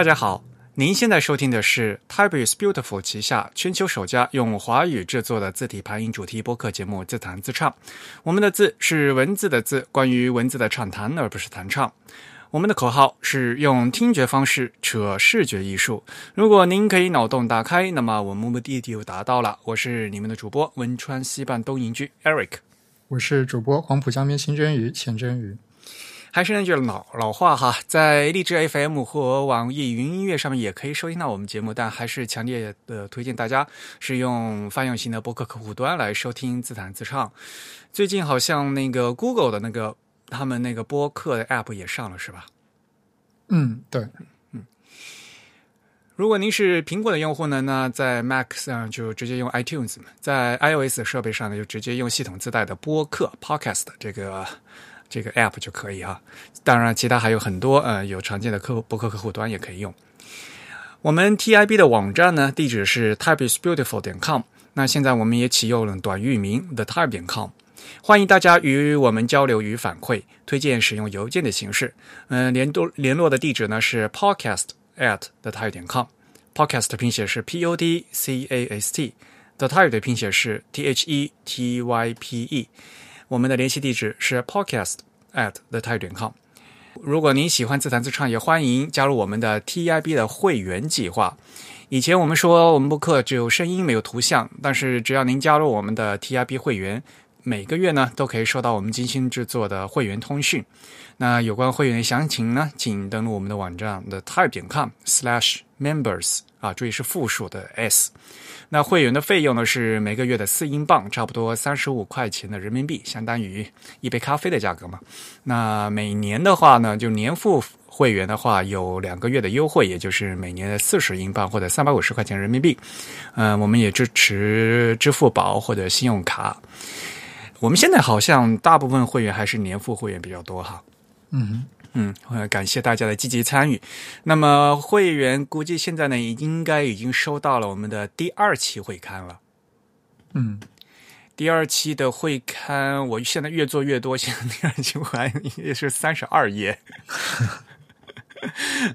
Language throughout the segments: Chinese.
大家好，您现在收听的是 Type is Beautiful 旗下全球首家用华语制作的字体排音主题播客节目《自弹自唱》。我们的字是文字的字，关于文字的畅谈，而不是弹唱。我们的口号是用听觉方式扯视觉艺术。如果您可以脑洞打开，那么我们目的地就达到了。我是你们的主播汶川西半东营居 Eric，我是主播黄浦江边清蒸鱼钱蒸鱼。还是那句老老话哈，在荔枝 FM 或网易云音乐上面也可以收听到我们节目，但还是强烈的推荐大家是用泛用型的播客客户端来收听自弹自唱。最近好像那个 Google 的那个他们那个播客的 App 也上了，是吧？嗯，对，嗯。如果您是苹果的用户呢，那在 Mac 上就直接用 iTunes；在 iOS 设备上呢，就直接用系统自带的播客 Podcast 这个。这个 app 就可以啊，当然其他还有很多呃有常见的客博客客户端也可以用。我们 TIB 的网站呢地址是 typeisbeautiful 点 com，那现在我们也启用了短域名 the type 点 com，欢迎大家与我们交流与反馈，推荐使用邮件的形式。嗯，联络联络的地址呢是 podcast at the type 点 com，podcast 的拼写是 p o d c a s t，the type 的拼写是 t h e t y p e。我们的联系地址是 podcast at the type 点 com。如果您喜欢自弹自唱，也欢迎加入我们的 TIB 的会员计划。以前我们说我们播客只有声音没有图像，但是只要您加入我们的 TIB 会员，每个月呢都可以收到我们精心制作的会员通讯。那有关会员的详情呢，请登录我们的网站 the type 点 com slash members 啊，注意是复数的 s。那会员的费用呢是每个月的四英镑，差不多三十五块钱的人民币，相当于一杯咖啡的价格嘛。那每年的话呢，就年付会员的话有两个月的优惠，也就是每年的四十英镑或者三百五十块钱人民币。嗯，我们也支持支付宝或者信用卡。我们现在好像大部分会员还是年付会员比较多哈。嗯哼。嗯，感谢大家的积极参与。那么会员估计现在呢，应该已经收到了我们的第二期会刊了。嗯，第二期的会刊，我现在越做越多，现在第二期会刊也是三十二页。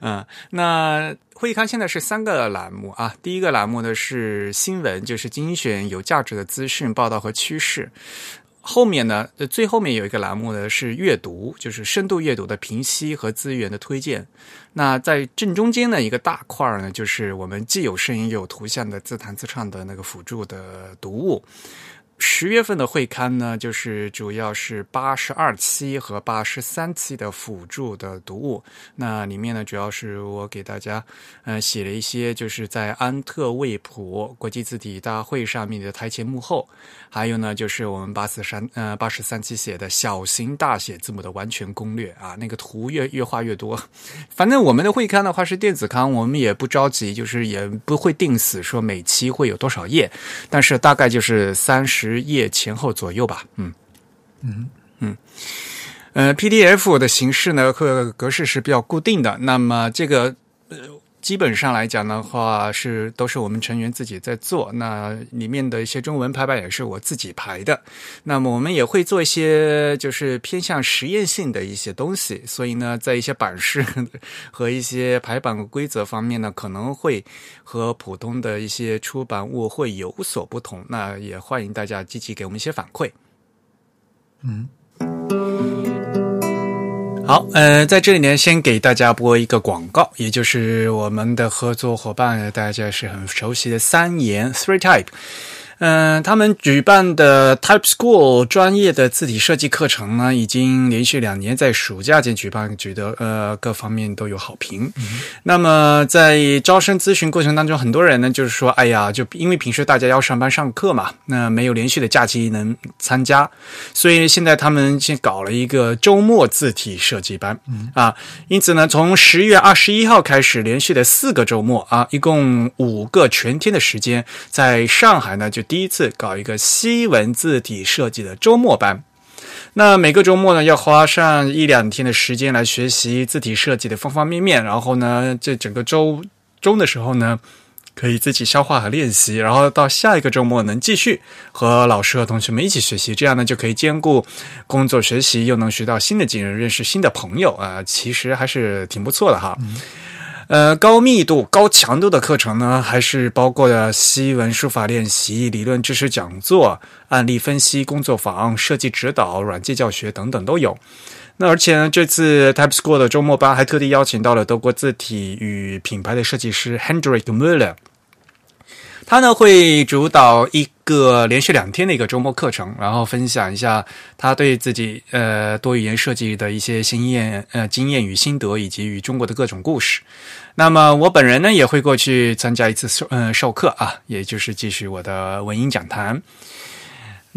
嗯，那会刊现在是三个栏目啊。第一个栏目呢是新闻，就是精选有价值的资讯报道和趋势。后面呢，最后面有一个栏目呢是阅读，就是深度阅读的评析和资源的推荐。那在正中间的一个大块呢，就是我们既有声音又有图像的自弹自唱的那个辅助的读物。十月份的会刊呢，就是主要是八十二期和八十三期的辅助的读物。那里面呢，主要是我给大家呃写了一些，就是在安特卫普国际字体大会上面的台前幕后，还有呢，就是我们八十三呃八十三期写的小型大写字母的完全攻略啊，那个图越越画越多。反正我们的会刊的话是电子刊，我们也不着急，就是也不会定死说每期会有多少页，但是大概就是三十。十页前后左右吧，嗯。嗯。嗯，呃，PDF 的形式呢和格式是比较固定的。那么这个呃，基本上来讲的话是都是我们成员自己在做。那里面的一些中文排版也是我自己排的。那么我们也会做一些就是偏向实验性的一些东西。所以呢，在一些版式和一些排版规则方面呢，可能会。和普通的一些出版物会有所不同，那也欢迎大家积极给我们一些反馈。嗯，好，呃，在这里呢，先给大家播一个广告，也就是我们的合作伙伴，大家是很熟悉的三言 Three Type。嗯，他们举办的 Type School 专业的字体设计课程呢，已经连续两年在暑假间举办，觉得呃各方面都有好评。那么在招生咨询过程当中，很多人呢就是说，哎呀，就因为平时大家要上班上课嘛，那没有连续的假期能参加，所以现在他们先搞了一个周末字体设计班啊。因此呢，从十月二十一号开始，连续的四个周末啊，一共五个全天的时间，在上海呢就。第一次搞一个西文字体设计的周末班，那每个周末呢要花上一两天的时间来学习字体设计的方方面面，然后呢，这整个周中的时候呢，可以自己消化和练习，然后到下一个周末能继续和老师和同学们一起学习，这样呢就可以兼顾工作学习，又能学到新的技能，认识新的朋友啊，其实还是挺不错的哈。呃，高密度、高强度的课程呢，还是包括了西文书法练习、理论知识讲座、案例分析、工作坊、设计指导、软件教学等等都有。那而且呢，这次 Type School 的周末班还特地邀请到了德国字体与品牌的设计师 Hendrik Müller，他呢会主导一个连续两天的一个周末课程，然后分享一下他对自己呃多语言设计的一些经验呃经验与心得，以及与中国的各种故事。那么我本人呢也会过去参加一次授嗯授课啊，也就是继续我的文音讲坛。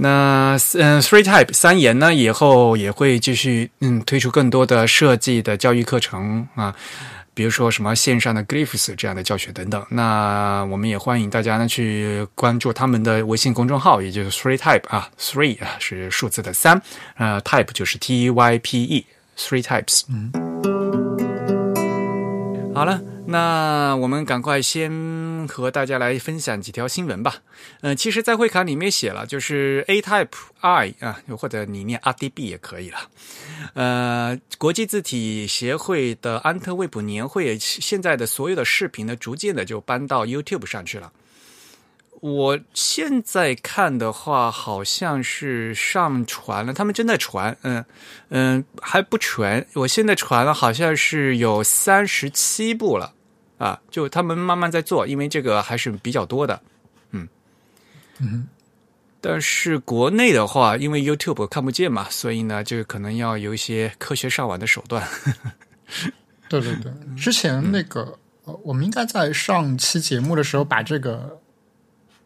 那嗯，Three Type 三言呢，以后也会继续嗯推出更多的设计的教育课程啊，比如说什么线上的 Glyphs 这样的教学等等。那我们也欢迎大家呢去关注他们的微信公众号，也就是 Three Type 啊，Three 啊是数字的三，呃，Type 就是 T Y P E，Three Types。嗯，好了。那我们赶快先和大家来分享几条新闻吧。嗯，其实，在会卡里面写了，就是 A Type I 啊，或者你念 RDB 也可以了。呃，国际字体协会的安特卫普年会，现在的所有的视频呢，逐渐的就搬到 YouTube 上去了。我现在看的话，好像是上传了，他们正在传，嗯嗯，还不全。我现在传了，好像是有三十七部了。啊，就他们慢慢在做，因为这个还是比较多的，嗯。嗯，但是国内的话，因为 YouTube 看不见嘛，所以呢，就可能要有一些科学上网的手段。对对对，之前那个，我们应该在上期节目的时候把这个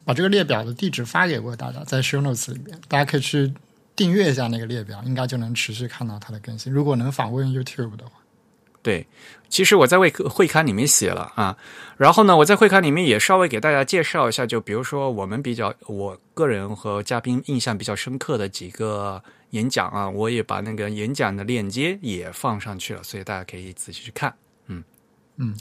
把这个列表的地址发给过大家，在 Show Notes 里面，大家可以去订阅一下那个列表，应该就能持续看到它的更新。如果能访问 YouTube 的话。对，其实我在会会刊里面写了啊，然后呢，我在会刊里面也稍微给大家介绍一下，就比如说我们比较我个人和嘉宾印象比较深刻的几个演讲啊，我也把那个演讲的链接也放上去了，所以大家可以仔细去看。嗯嗯，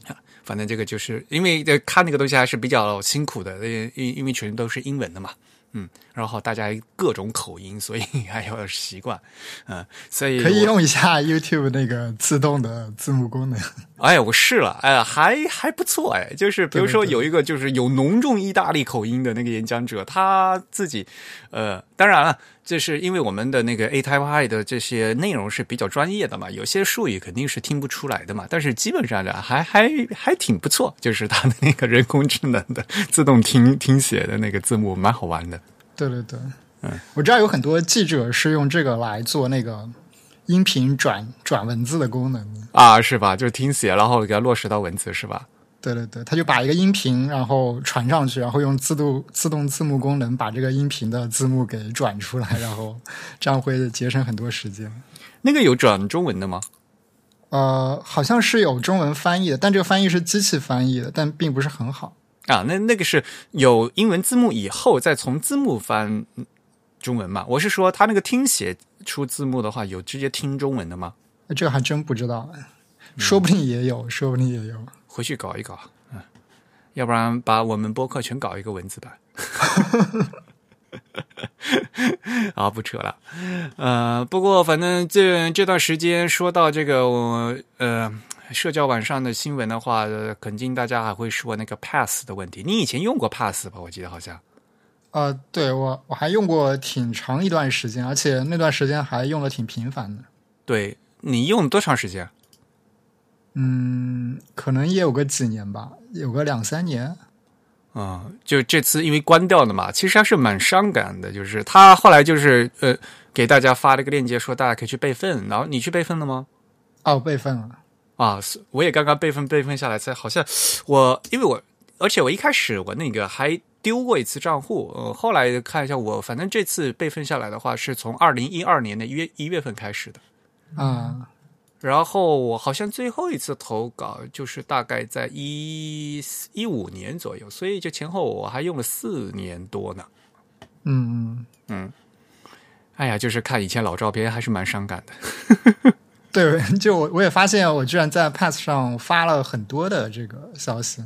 反正这个就是因为看那个东西还是比较辛苦的，因因因为全都是英文的嘛。嗯，然后大家各种口音，所以 还要习惯，嗯，所以可以用一下 YouTube 那个自动的字幕功能。哎，我试了，哎，还还不错，哎，就是比如说有一个就是有浓重意大利口音的那个演讲者，他自己，呃，当然了。这是因为我们的那个 A Type I 的这些内容是比较专业的嘛，有些术语肯定是听不出来的嘛。但是基本上呢，还还还挺不错，就是它的那个人工智能的自动听听写的那个字幕，蛮好玩的。对对对，嗯，我知道有很多记者是用这个来做那个音频转转文字的功能啊，是吧？就是听写，然后给它落实到文字，是吧？对对对，他就把一个音频然后传上去，然后用自动自动字幕功能把这个音频的字幕给转出来，然后这样会节省很多时间。那个有转中文的吗？呃，好像是有中文翻译的，但这个翻译是机器翻译的，但并不是很好啊。那那个是有英文字幕以后再从字幕翻中文嘛？我是说，他那个听写出字幕的话，有直接听中文的吗？这个还真不知道，说不定也有，说不定也有。回去搞一搞，嗯，要不然把我们播客全搞一个文字版。啊，不扯了，呃，不过反正这这段时间说到这个我呃社交网上的新闻的话，肯定大家还会说那个 Pass 的问题。你以前用过 Pass 吧？我记得好像。呃，对我我还用过挺长一段时间，而且那段时间还用的挺频繁的。对你用多长时间？嗯，可能也有个几年吧，有个两三年。啊，就这次因为关掉了嘛，其实还是蛮伤感的。就是他后来就是呃，给大家发了一个链接，说大家可以去备份。然后你去备份了吗？哦，备份了。啊，我也刚刚备份备份下来，才好像我因为我而且我一开始我那个还丢过一次账户，呃，后来看一下我，反正这次备份下来的话，是从二零一二年的一月一月份开始的。啊。然后我好像最后一次投稿就是大概在一一五年左右，所以就前后我还用了四年多呢。嗯嗯嗯，哎呀，就是看以前老照片还是蛮伤感的。对，就我我也发现我居然在 Pass 上发了很多的这个消息。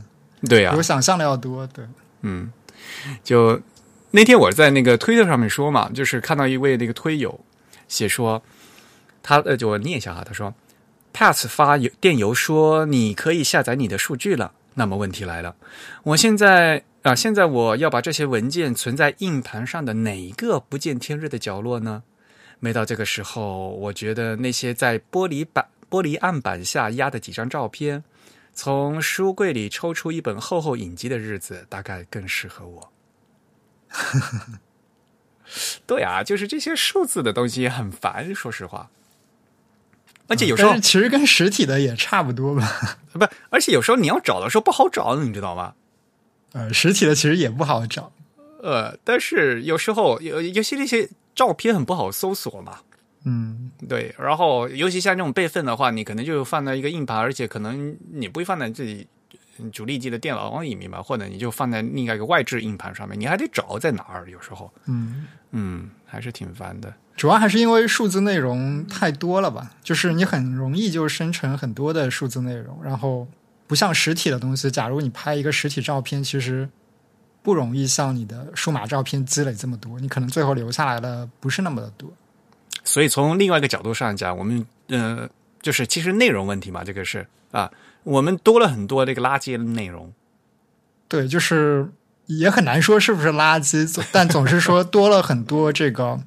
对呀，比我想象的要多。对，嗯，就那天我在那个推特上面说嘛，就是看到一位那个推友写说他呃，就我念一下哈，他说。Pass 发邮电邮说你可以下载你的数据了。那么问题来了，我现在啊，现在我要把这些文件存在硬盘上的哪一个不见天日的角落呢？每到这个时候，我觉得那些在玻璃板、玻璃案板下压的几张照片，从书柜里抽出一本厚厚影集的日子，大概更适合我。对啊，就是这些数字的东西很烦，说实话。而且有时候其实跟实体的也差不多吧。不，而且有时候你要找的时候不好找，你知道吗？呃，实体的其实也不好找。呃，但是有时候有有些那些照片很不好搜索嘛。嗯，对。然后尤其像这种备份的话，你可能就放在一个硬盘，而且可能你不会放在自己主力机的电脑里面嘛，或者你就放在另外一个外置硬盘上面，你还得找在哪儿。有时候，嗯嗯，还是挺烦的。主要还是因为数字内容太多了吧，就是你很容易就生成很多的数字内容，然后不像实体的东西，假如你拍一个实体照片，其实不容易像你的数码照片积累这么多，你可能最后留下来的不是那么的多。所以从另外一个角度上讲，我们呃，就是其实内容问题嘛，这个是啊，我们多了很多这个垃圾的内容。对，就是也很难说是不是垃圾，但总是说多了很多这个。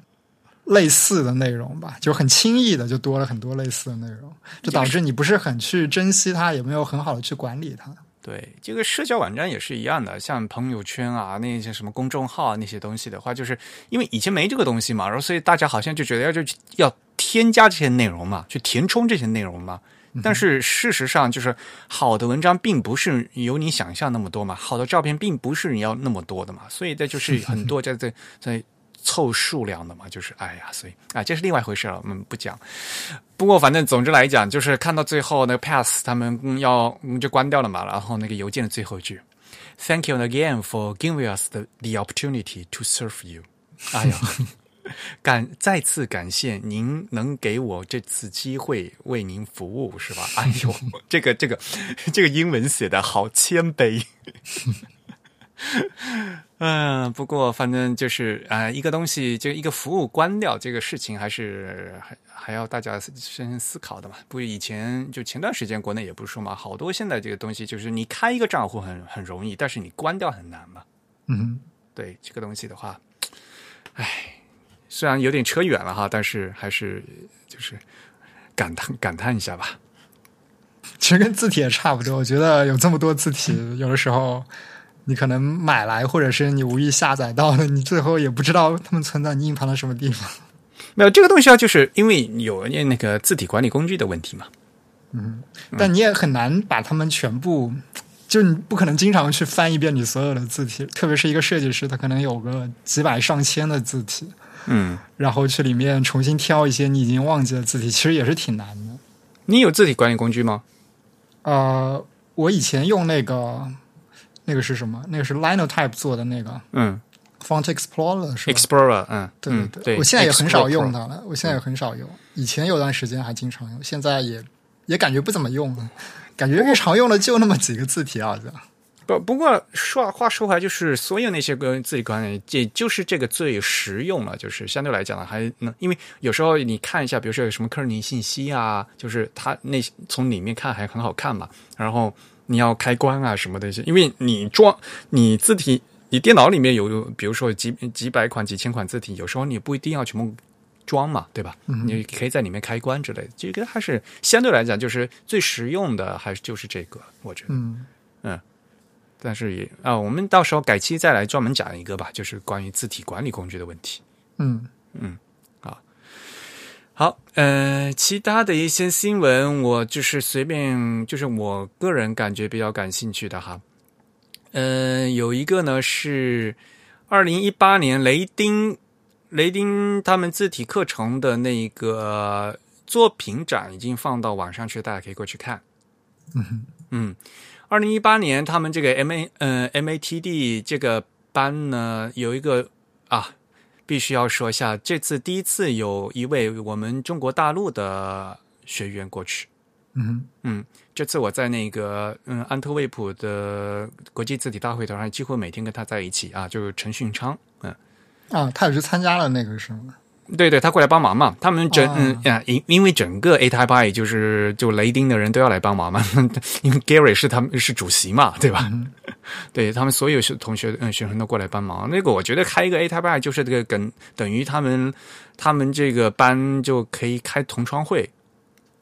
类似的内容吧，就很轻易的就多了很多类似的内容，就导致你不是很去珍惜它，也没有很好的去管理它。对，这个社交网站也是一样的，像朋友圈啊，那些什么公众号啊，那些东西的话，就是因为以前没这个东西嘛，然后所以大家好像就觉得要就要添加这些内容嘛，去填充这些内容嘛。但是事实上，就是好的文章并不是有你想象那么多嘛，好的照片并不是你要那么多的嘛，所以这就是很多在在在。凑数量的嘛，就是哎呀，所以啊，这是另外一回事了，我们不讲。不过反正总之来讲，就是看到最后那个 pass 他们要就关掉了嘛，然后那个邮件的最后一句，Thank you again for giving us the the opportunity to serve you。哎呀，感再次感谢您能给我这次机会为您服务，是吧？哎呦，这个这个这个英文写的好谦卑。嗯，不过反正就是啊，一个东西就一个服务关掉这个事情，还是还还要大家深思考的嘛。不，以前就前段时间国内也不是说嘛，好多现在这个东西就是你开一个账户很很容易，但是你关掉很难嘛。嗯，对这个东西的话，唉，虽然有点扯远了哈，但是还是就是感叹感叹一下吧。其实跟字体也差不多，我觉得有这么多字体，有的时候。你可能买来，或者是你无意下载到的，你最后也不知道它们存在你硬盘的什么地方。没有这个东西啊，就是因为有那个字体管理工具的问题嘛。嗯，但你也很难把它们全部，就你不可能经常去翻一遍你所有的字体，特别是一个设计师，他可能有个几百上千的字体，嗯，然后去里面重新挑一些你已经忘记的字体，其实也是挺难的。你有字体管理工具吗？呃，我以前用那个。那个是什么？那个是 Linotype 做的那个，嗯，Font Explorer 是 Explorer，嗯，对对对，我现在也很少用它了。我现在也很少用，以前有段时间还经常用，现在也也感觉不怎么用了。感觉日常用的就那么几个字体啊，这不不过说话说回来，就是所有那些个自己管理，也就是这个最实用了。就是相对来讲呢，还能因为有时候你看一下，比如说有什么科尼信息啊，就是它那从里面看还很好看嘛，然后。你要开关啊什么的，因为你装你字体，你电脑里面有，比如说几几百款、几千款字体，有时候你不一定要全部装嘛，对吧？你可以在里面开关之类的，这个还是相对来讲就是最实用的，还是就是这个，我觉得，嗯嗯。但是也啊，我们到时候改期再来专门讲一个吧，就是关于字体管理工具的问题。嗯嗯。好，呃，其他的一些新闻，我就是随便，就是我个人感觉比较感兴趣的哈。呃，有一个呢是二零一八年雷丁雷丁他们字体课程的那个作品展已经放到网上去，大家可以过去看。嗯嗯，二零一八年他们这个 M A 嗯 M A T D 这个班呢有一个啊。必须要说一下，这次第一次有一位我们中国大陆的学员过去。嗯嗯，这次我在那个嗯安特卫普的国际字体大会堂上，几乎每天跟他在一起啊，就是陈训昌。嗯啊，他也是参加了那个是吗？对对，他过来帮忙嘛。他们整哦嗯呀，因因为整个 A Type I 就是就雷丁的人都要来帮忙嘛，因为 Gary 是他们是主席嘛，对吧？对他们所有学同学嗯学生都过来帮忙。那个我觉得开一个 A Type I 就是这个等等于他们他们这个班就可以开同窗会，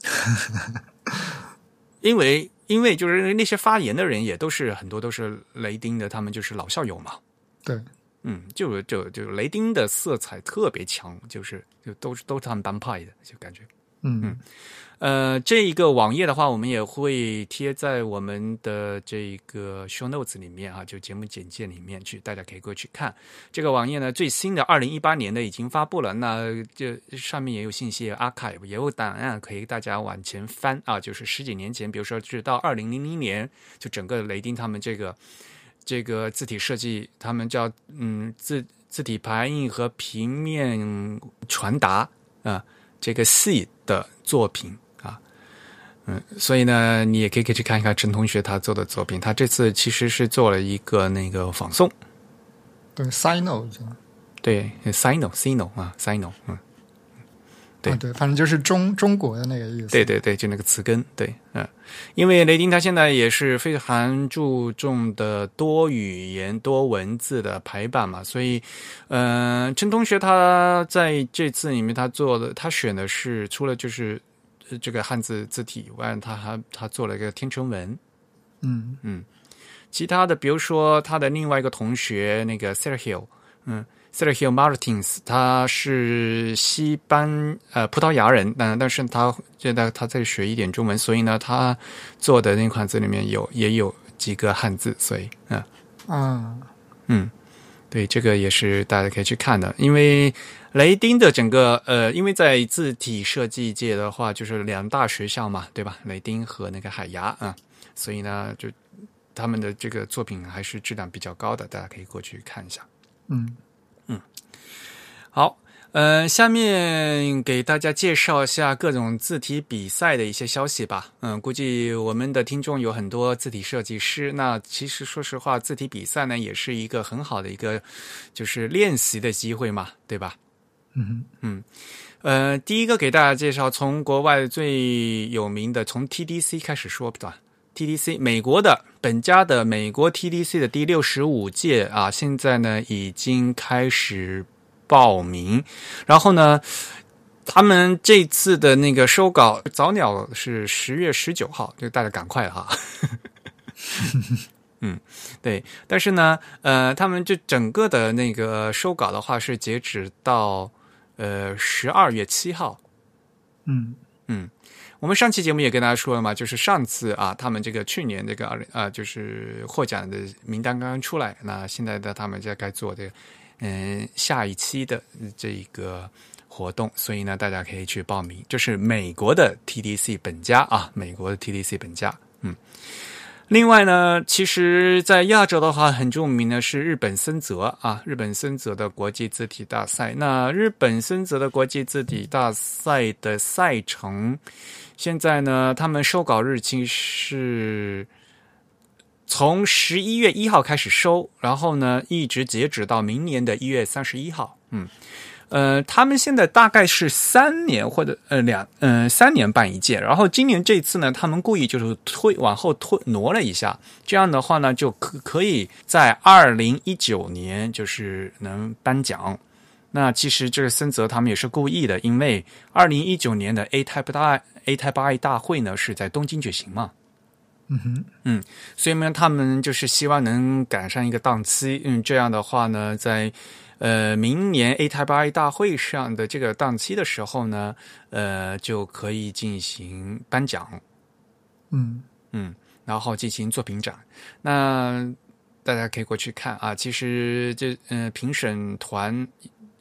因为因为就是那些发言的人也都是很多都是雷丁的，他们就是老校友嘛。对，嗯，就就就雷丁的色彩特别强，就是就都是都是他们帮派的，就感觉。嗯嗯呃，这一个网页的话，我们也会贴在我们的这个 show notes 里面啊，就节目简介里面去，大家可以过去看。这个网页呢，最新的二零一八年的已经发布了，那就上面也有信息 archive，也有档案可以大家往前翻啊，就是十几年前，比如说是到二零零零年，就整个雷丁他们这个这个字体设计，他们叫嗯字字体排印和平面传达啊、这个系的作品啊，嗯，所以呢，你也可以可以去看一看陈同学他做的作品，他这次其实是做了一个那个仿宋，对，Sino 是吧对，sino sino 啊，sino，嗯。对。啊对，反正就是中中国的那个意思。对对对，就那个词根，对，嗯，因为雷丁他现在也是非常注重的多语言、多文字的排版嘛，所以，嗯、陈同学他在这次里面他做的，他选的是除了就是呃这个汉字字体以外，他还他做了一个天成文，嗯。其他的，比如说他的另外一个同学那个 Sergio，嗯，Sergio Martins，他是西班呃葡萄牙人，但但是他现在他在学一点中文，所以呢，他做的那款字里面有也有几个汉字，所以嗯啊，嗯，对，这个也是大家可以去看的，因为雷丁的整个呃，因为在字体设计界的话，就是两大学校嘛，对吧？雷丁和那个海牙啊、所以呢，就他们的这个作品还是质量比较高的，大家可以过去看一下。嗯好，呃，下面给大家介绍一下各种字体比赛的一些消息吧。嗯，估计我们的听众有很多字体设计师，那其实说实话，字体比赛呢也是一个很好的一个就是练习的机会嘛，对吧？嗯嗯呃，第一个给大家介绍，从国外最有名的，从 TDC 开始说吧。TDC 美国的本家的美国 TDC 的第六十五届啊，现在呢已经开始报名，然后呢，他们这次的那个收稿早鸟是十月十九号，就大家赶快哈。嗯，对，但是呢，呃，他们就整个的那个收稿的话是截止到呃十二月七号，嗯。嗯我们上期节目也跟大家说了嘛，就是上次啊，他们这个去年这个二零啊，就是获奖的名单刚刚出来，那现在的他们在该做的，嗯，下一期的这一个活动，所以呢，大家可以去报名。这是美国的 TDC 本家啊，美国的 TDC 本家，嗯。另外呢，其实，在亚洲的话，很著名的是日本森泽啊，日本森泽的国际字体大赛。那日本森泽的国际字体大赛的赛程，现在呢，他们收稿日期是从十一月一号开始收，然后呢，一直截止到明年的一月三十一号。嗯，呃，他们现在大概是三年或者呃两嗯、呃、三年办一届，然后今年这次呢，他们故意就是推往后推挪了一下，这样的话呢，就可可以在二零一九年就是能颁奖。那其实这个森泽他们也是故意的，因为二零一九年的 A Type 大 A Type I 大会呢是在东京举行嘛，嗯哼，嗯所以呢，他们就是希望能赶上一个档期，嗯，这样的话呢，在呃明年 A Type I 大会上的这个档期的时候呢，呃，就可以进行颁奖，嗯。嗯，然后进行作品展。那大家可以过去看啊，其实这呃评审团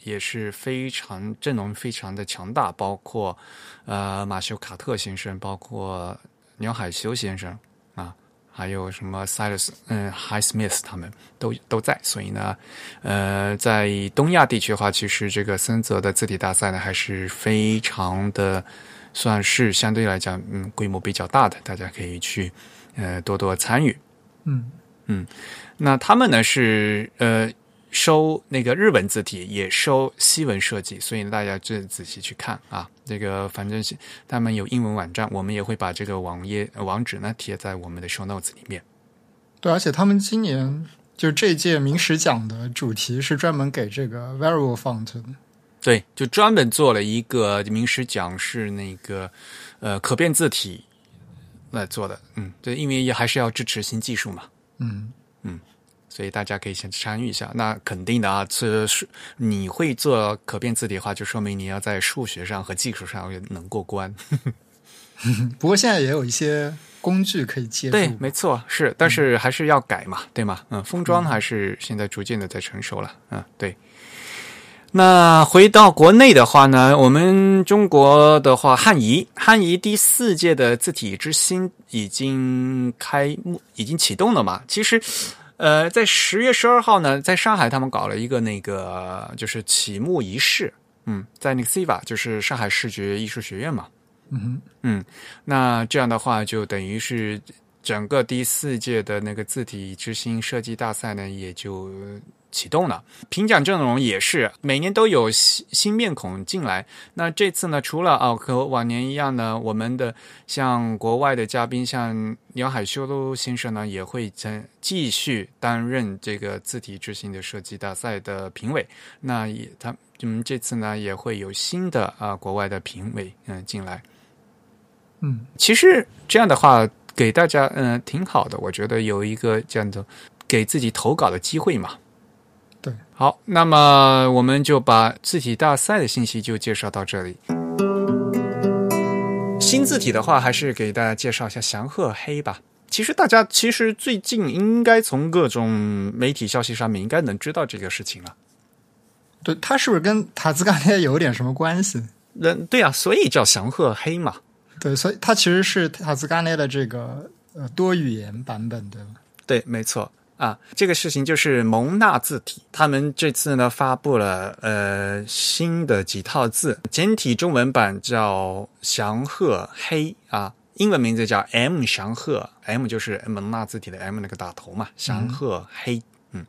也是非常阵容非常的强大，包括呃马修卡特先生，包括鸟海修先生啊，还有什么 Silas 嗯 High Smith 他们都都在，所以呢，呃，在东亚地区的话，其实这个森泽的字体大赛呢还是非常的算是相对来讲嗯规模比较大的，大家可以去呃多多参与。嗯那他们呢是呃收那个日文字体，也收西文设计，所以大家就仔细去看啊。这个反正是他们有英文网站，我们也会把这个网页网址呢贴在我们的 show notes 里面。对，而且他们今年就这届明史奖的主题是专门给这个 variable font 的。对，就专门做了一个明史奖是那个呃可变字体来做的。嗯，对，因为也还是要支持新技术嘛。嗯嗯，所以大家可以先参与一下。那肯定的啊，这是你会做可变字体的话，就说明你要在数学上和技术上能过关。不过现在也有一些工具可以借助。对，没错，是，但是还是要改嘛，对吗？嗯，封装还是现在逐渐的在成熟了。嗯，对。那回到国内的话呢，我们中国的话，汉仪汉仪第四届的字体之星已经开幕，已经启动了嘛？其实，呃，在十月十二号呢，在上海他们搞了一个那个就是启幕仪式，嗯，在那个 CIVA 就是上海视觉艺术学院嘛，嗯嗯，那这样的话就等于是整个第四届的那个字体之星设计大赛呢，也就。启动了，评奖阵容也是每年都有新新面孔进来。那这次呢，除了啊和往年一样呢，我们的像国外的嘉宾，像梁海修先生呢，也会在继续担任这个字体之星的设计大赛的评委。那也他嗯这次呢也会有新的啊国外的评委嗯进来。嗯，其实这样的话给大家嗯挺好的，我觉得有一个这样的给自己投稿的机会嘛。对，好，那么我们就把字体大赛的信息就介绍到这里。新字体的话，还是给大家介绍一下祥鹤黑吧。其实大家其实最近应该从各种媒体消息上面应该能知道这个事情了。对，它是不是跟塔兹干列有点什么关系？那，对啊，所以叫祥鹤黑嘛。对，所以它其实是塔兹干列的这个呃多语言版本，对吧？对，没错。啊，这个事情就是蒙纳字体，他们这次呢发布了呃新的几套字，简体中文版叫祥鹤黑啊，英文名字叫 M 祥鹤，M 就是蒙纳字体的 M 那个打头嘛，祥鹤黑，嗯，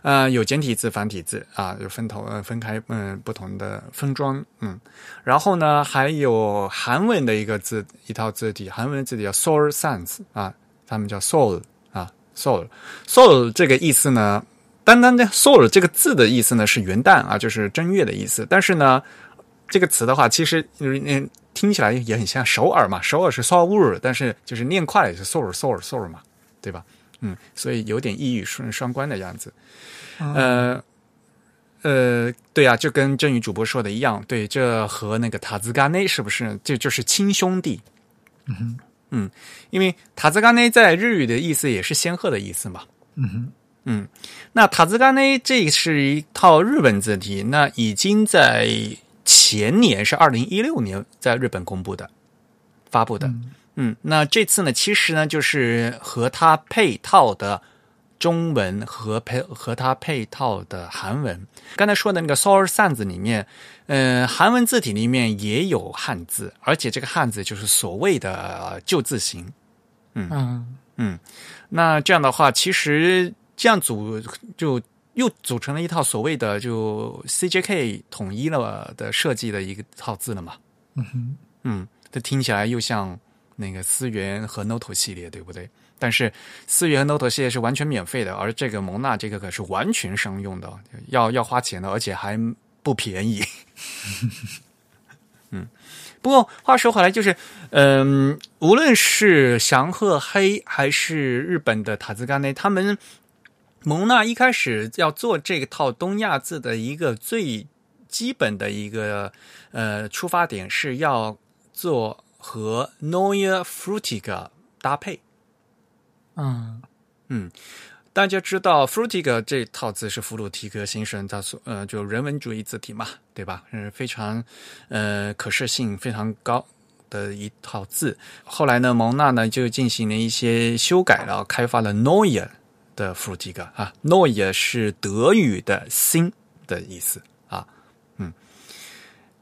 呃有简体字、繁体字啊，有分头呃分开嗯不同的分装嗯，然后呢还有韩文的一个字一套字体，韩文字体叫 Soul Sans 啊，他们叫 Soul。Soul，soul 这个意思呢，单单的 soul 这个字的意思呢是元旦啊，就是正月的意思。但是呢，这个词的话，其实嗯听起来也很像首尔嘛，首尔是 soul，但是就是念快了也是 soul，soul，soul 嘛，对吧？嗯，所以有点一语双双关的样子。呃呃，对啊，就跟正宇主播说的一样，对，这和那个塔兹嘎内是不是这就是亲兄弟？嗯。嗯，因为塔兹干内在日语的意思也是仙鹤的意思嘛。嗯哼，嗯，那塔兹干内这是一套日本字体，那已经在前年是二零一六年在日本公布的、发布的。嗯，那这次呢，其实呢就是和它配套的中文和配和它配套的韩文。刚才说的那个 Soul Sans 里面。嗯，韩文字体里面也有汉字，而且这个汉字就是所谓的旧字形。嗯嗯嗯，那这样的话，其实这样组就又组成了一套所谓的就 CJK 统一了的设计的一个套字了嘛。嗯哼，嗯，这听起来又像那个思源和 Note 系列，对不对？但是思源和 Note 系列是完全免费的，而这个蒙娜这个可是完全商用的，要要花钱的，而且还。不便宜，嗯，不过话说回来，就是，嗯，无论是祥鹤黑还是日本的塔兹干内，他们蒙娜一开始要做这套东亚字的一个最基本的一个呃出发点，是要做和 Neue Frutiger 搭配，嗯嗯。大家知道 “Frutiger” 这套字是弗鲁提格先生他所呃就人文主义字体嘛，对吧？是非常呃可视性非常高的一套字。后来呢，蒙纳呢就进行了一些修改了，开发了 “Neue” 的 f r u t i g 啊，“Neue” 是德语的新的意思啊。嗯，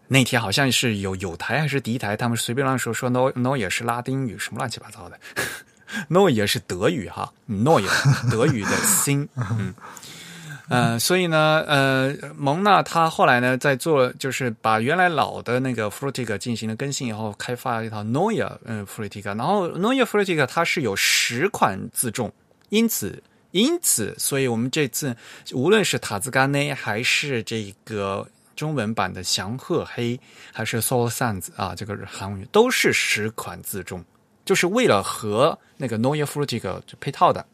那天好像是有有台还是敌台，他们随便乱说说 “Neue” 是拉丁语，什么乱七八糟的。o 也是德语哈 o 也德语的心，嗯，呃，所以呢，呃，蒙娜他后来呢，在做就是把原来老的那个 Fruitica 进行了更新以后，开发了一套 Noia 嗯 Fruitica，然后 Noia Fruitica 它是有十款自重，因此因此，所以我们这次无论是塔兹干内还是这个中文版的祥鹤黑，还是 Soul Sands 啊，这个韩语都是十款自重，就是为了和那个 noref rtic 配套的。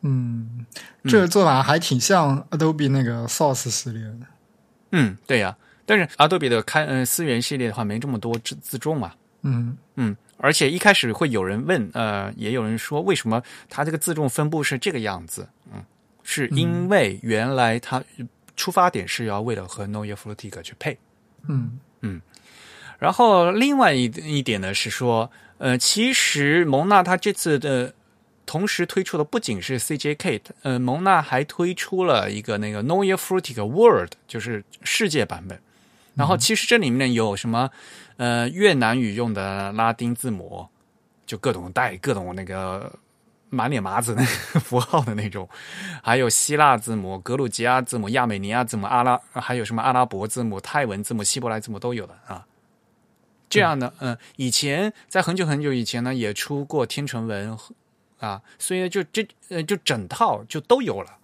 嗯，这个做法还挺像 Adobe 那个 Source 系列的。嗯，对呀、但是 Adobe 的开呃思源系列的话没这么多自自重嘛。嗯嗯，而且一开始会有人问，呃，也有人说为什么它这个自重分布是这个样子？嗯，是因为原来它出发点是要为了和 noref rtic 去配。嗯嗯然后另外一一点呢是说，呃，其实蒙娜它这次的同时推出的不仅是 CJK，呃，蒙娜还推出了一个那个 Noia Fruitica World，就是世界版本。然后其实这里面有什么呃越南语用的拉丁字母，就各种带各种那个满脸麻子那个 符号的那种，还有希腊字母、格鲁吉亚字母、亚美尼亚字母、阿拉还有什么阿拉伯字母、泰文字母、希伯来字母都有的啊。这样的，嗯、以前在很久很久以前呢，也出过天成文啊，所以就这呃就整套就都有了。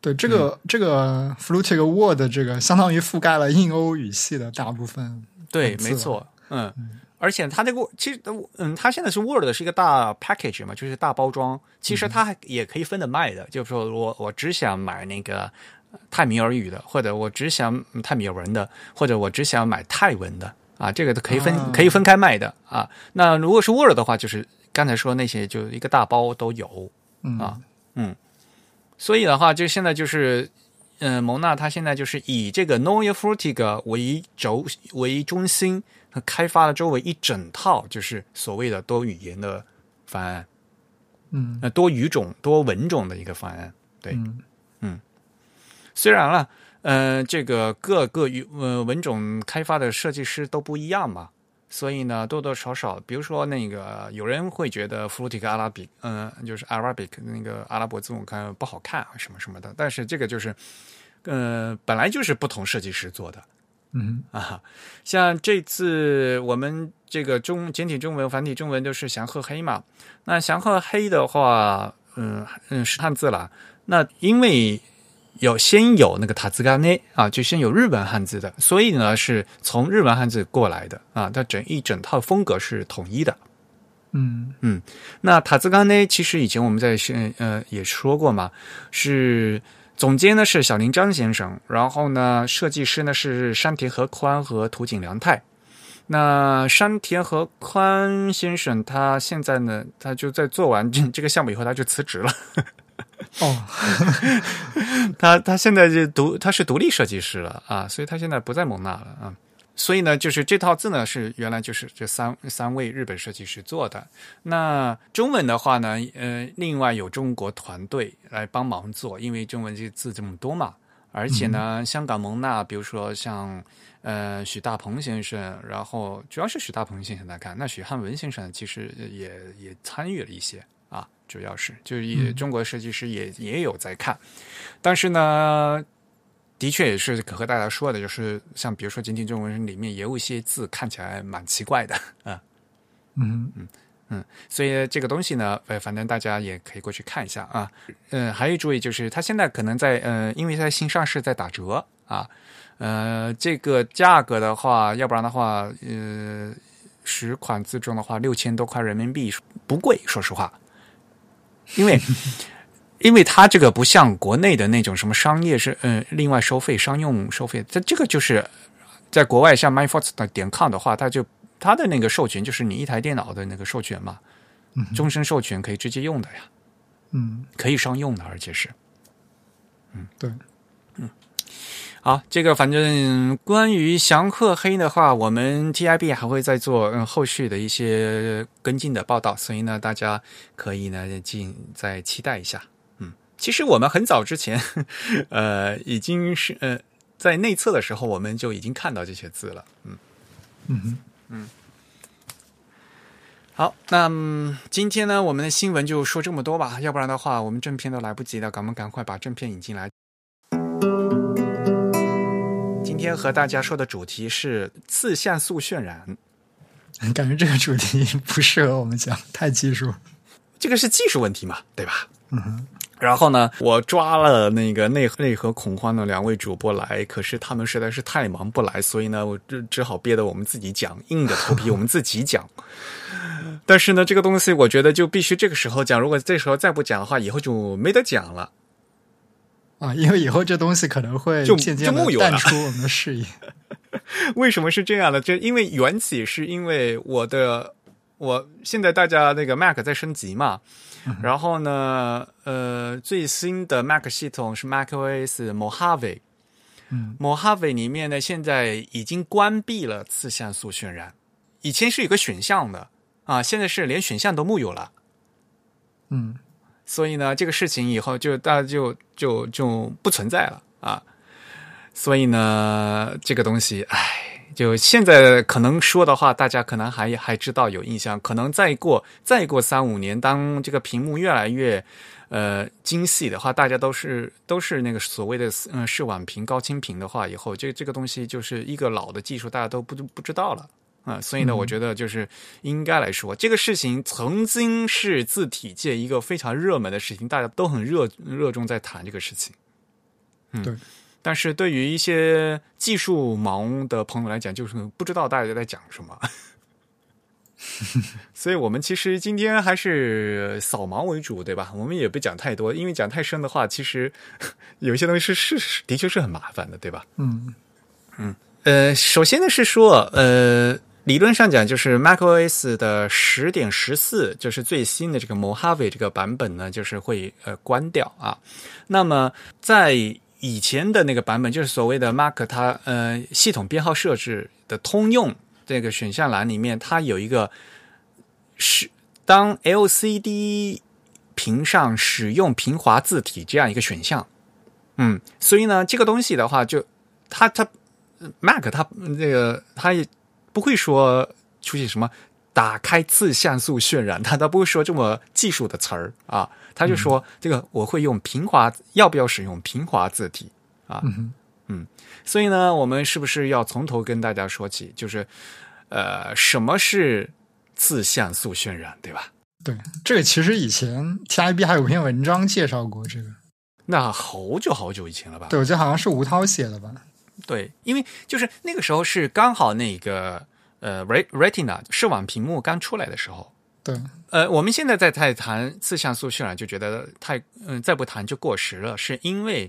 对，这个、这个 Flutic Word 这个相当于覆盖了印欧语系的大部分。对，没错，嗯，而且它那个其实，嗯，它现在是 Word 是一个大 package 嘛，就是大包装。其实它还也可以分着卖的，就是说我我只想买那个呃泰米尔语的，或者我只想嗯泰米尔文的，或者我只想买泰文的啊，这个都可以分、啊可以分开卖的啊。那如果是 Word 的话，就是刚才说那些，就一个大包都有啊。嗯啊所以的话，就现在就是，呃，蒙娜它现在就是以这个 Noia Fruitica 为轴为中心，开发了周围一整套就是所谓的多语言的方案，嗯那，多语种、多文种的一个方案。对，嗯虽然了，呃，这个各个语呃文种开发的设计师都不一样嘛，所以呢，多多少少，比如说那个有人会觉得 Fruitica 阿拉比，嗯、就是 Arabic 那个阿拉伯字母看不好看啊，什么什么的，但是这个就是，呃，本来就是不同设计师做的。嗯啊，像这次我们这个中简体中文、繁体中文都是祥鹤黑嘛。那祥鹤黑的话，嗯嗯是汉字啦。那因为有先有那个塔兹干内啊，就先有日本汉字的，所以呢是从日本汉字过来的啊。它整一整套风格是统一的。嗯嗯那塔兹干内其实以前我们在呃也说过嘛，是总监呢是小林章先生，然后呢设计师呢是山田和宽和土井良太。那山田和宽先生他现在呢，他就在做完这这个项目以后，他就辞职了。哦 他他现在就独他是独立设计师了啊，所以他现在不在蒙纳了啊。所以呢，就是这套字呢是原来就是这三三位日本设计师做的。那中文的话呢，呃，另外有中国团队来帮忙做，因为中文这个字这么多嘛。而且呢，香港蒙纳，比如说像呃许大鹏先生，然后主要是许大鹏先生来看，那许汉文先生其实也也参与了一些啊，主要是就是也中国设计师也也有在看，但是呢。的确也是可和大家说的，就是像比如说简体中文里面也有一些字看起来蛮奇怪的啊，嗯嗯嗯所以这个东西呢，呃，反正大家也可以过去看一下啊。嗯，还有注意就是它现在可能在呃，因为它新上市在打折啊，呃，这个价格的话，要不然的话，呃，十款自重的话六千多块人民币不贵，说实话，因为。因为它这个不像国内的那种什么商业是呃另外收费商用收费，它这个就是在国外像 MyForce 的点 com 的话，它就它的那个授权就是你一台电脑的那个授权嘛，终身授权可以直接用的呀，嗯，可以商用的，而且是嗯对，好，这个反正关于祥鹤黑的话，我们 TIB 还会再做嗯后续的一些跟进的报道，所以呢，大家可以呢进再期待一下。嗯，其实我们很早之前，呃，已经是呃在内测的时候，我们就已经看到这些字了。嗯，嗯哼，好，那、嗯今天呢，我们的新闻就说这么多吧，要不然的话，我们正片都来不及了，赶我们赶快把正片引进来。天和大家说的主题是次像素渲染。感觉这个主题不适合我们讲，太技术。这个是技术问题嘛，对吧？嗯哼。然后呢，我抓了那个内内核恐慌的两位主播来，可是他们实在是太忙不来，所以呢，我只只好憋得我们自己讲，硬着头皮我们自己讲。但是呢，这个东西我觉得就必须这个时候讲，如果这时候再不讲的话，以后就没得讲了。啊，因为以后这东西可能会就渐渐就木有淡出我们的视野。为什么是这样的？就因为缘起是因为我的，我现在大家那个 Mac 在升级嘛，然后呢，呃，最新的 Mac 系统是 macOS Mojave，嗯，Mojave 里面呢现在已经关闭了次像素渲染，以前是有个选项的啊，现在是连选项都木有了。嗯所以呢，这个事情以后就大家就就就不存在了啊。所以呢，这个东西，唉，就现在可能说的话，大家可能还还知道有印象。可能再过再过三五年，当这个屏幕越来越呃精细的话，大家都是都是那个所谓的嗯视网屏、高清屏的话，以后这这个东西就是一个老的技术，大家都不不知道了。啊、所以呢，我觉得就是应该来说，这个事情曾经是字体界一个非常热门的事情，大家都很热热衷在谈这个事情。嗯对。但是对于一些技术盲的朋友来讲，就是不知道大家在讲什么。所以我们其实今天还是扫盲为主，对吧？我们也不讲太多，因为讲太深的话，其实 有一些东西是是的确是很麻烦的，对吧？嗯嗯呃，首先呢是说，呃，理论上讲，就是 macOS 的十点十四，就是最新的这个 Mojave 这个版本呢，就是会呃关掉啊。那么在以前的那个版本，就是所谓的 Mac 它呃系统编号设置的通用这个选项栏里面，它有一个是当 LCD 屏上使用平滑字体这样一个选项。嗯，所以呢，这个东西的话就，它它 Mac 它这个它也不会说出现什么打开次像素渲染，他他不会说这么技术的词儿啊，他就说这个我会用平滑，要不要使用平滑字体啊？嗯嗯所以呢，我们是不是要从头跟大家说起？就是呃，什么是次像素渲染，对吧？对，这个其实以前 TIB 还有篇文章介绍过这个，那好久好久以前了吧？对我记得好像是吴涛写的吧？对，因为就是那个时候是刚好那个呃，Ret Retina 视网屏幕刚出来的时候。对，呃，我们现在在在谈次像素渲染，就觉得太嗯、再不谈就过时了，是因为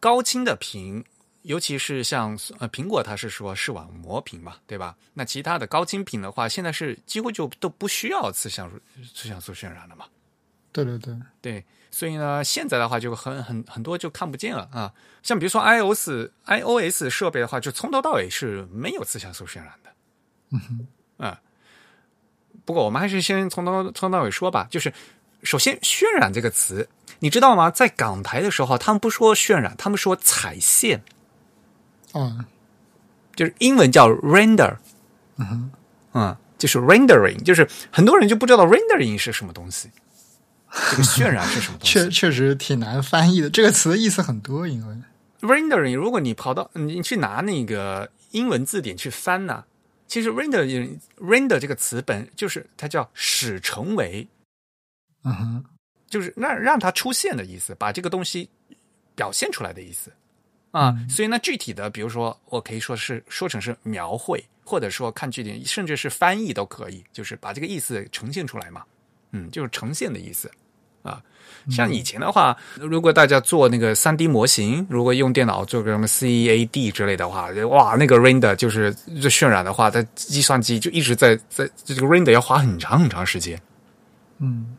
高清的屏，尤其是像呃苹果，它是说视网膜屏嘛，对吧？那其他的高清屏的话，现在是几乎就都不需要次像素次像素渲染了嘛。对对对，对，所以呢，现在的话就很很很多就看不见了啊。像比如说 iOS iOS 设备的话，就从头到尾是没有磁像素渲染的。嗯哼，嗯，不过我们还是先从头从头到尾说吧。就是首先“渲染”这个词，你知道吗？在港台的时候，他们不说渲染，他们说彩线，嗯，就是英文叫 render。嗯哼，嗯，就是 rendering，就是很多人就不知道 rendering 是什么东西，这个渲染是什么东西。确确实挺难翻译的，这个词意思很多，因为 rendering，如果你跑到你去拿那个英文字典去翻呢、其实 render render 这个词本就是它叫使成为，嗯哼，就是让让它出现的意思，把这个东西表现出来的意思啊。所以呢，具体的，比如说我可以说是说成是描绘，或者说看具体，甚至是翻译都可以，就是把这个意思呈现出来嘛。嗯，就是呈现的意思啊。像以前的话，如果大家做那个三 D 模型，如果用电脑做个什么 CAD 之类的话，哇，那个 render 就是渲染的话，它计算机就一直在在这个 render 要花很长很长时间。嗯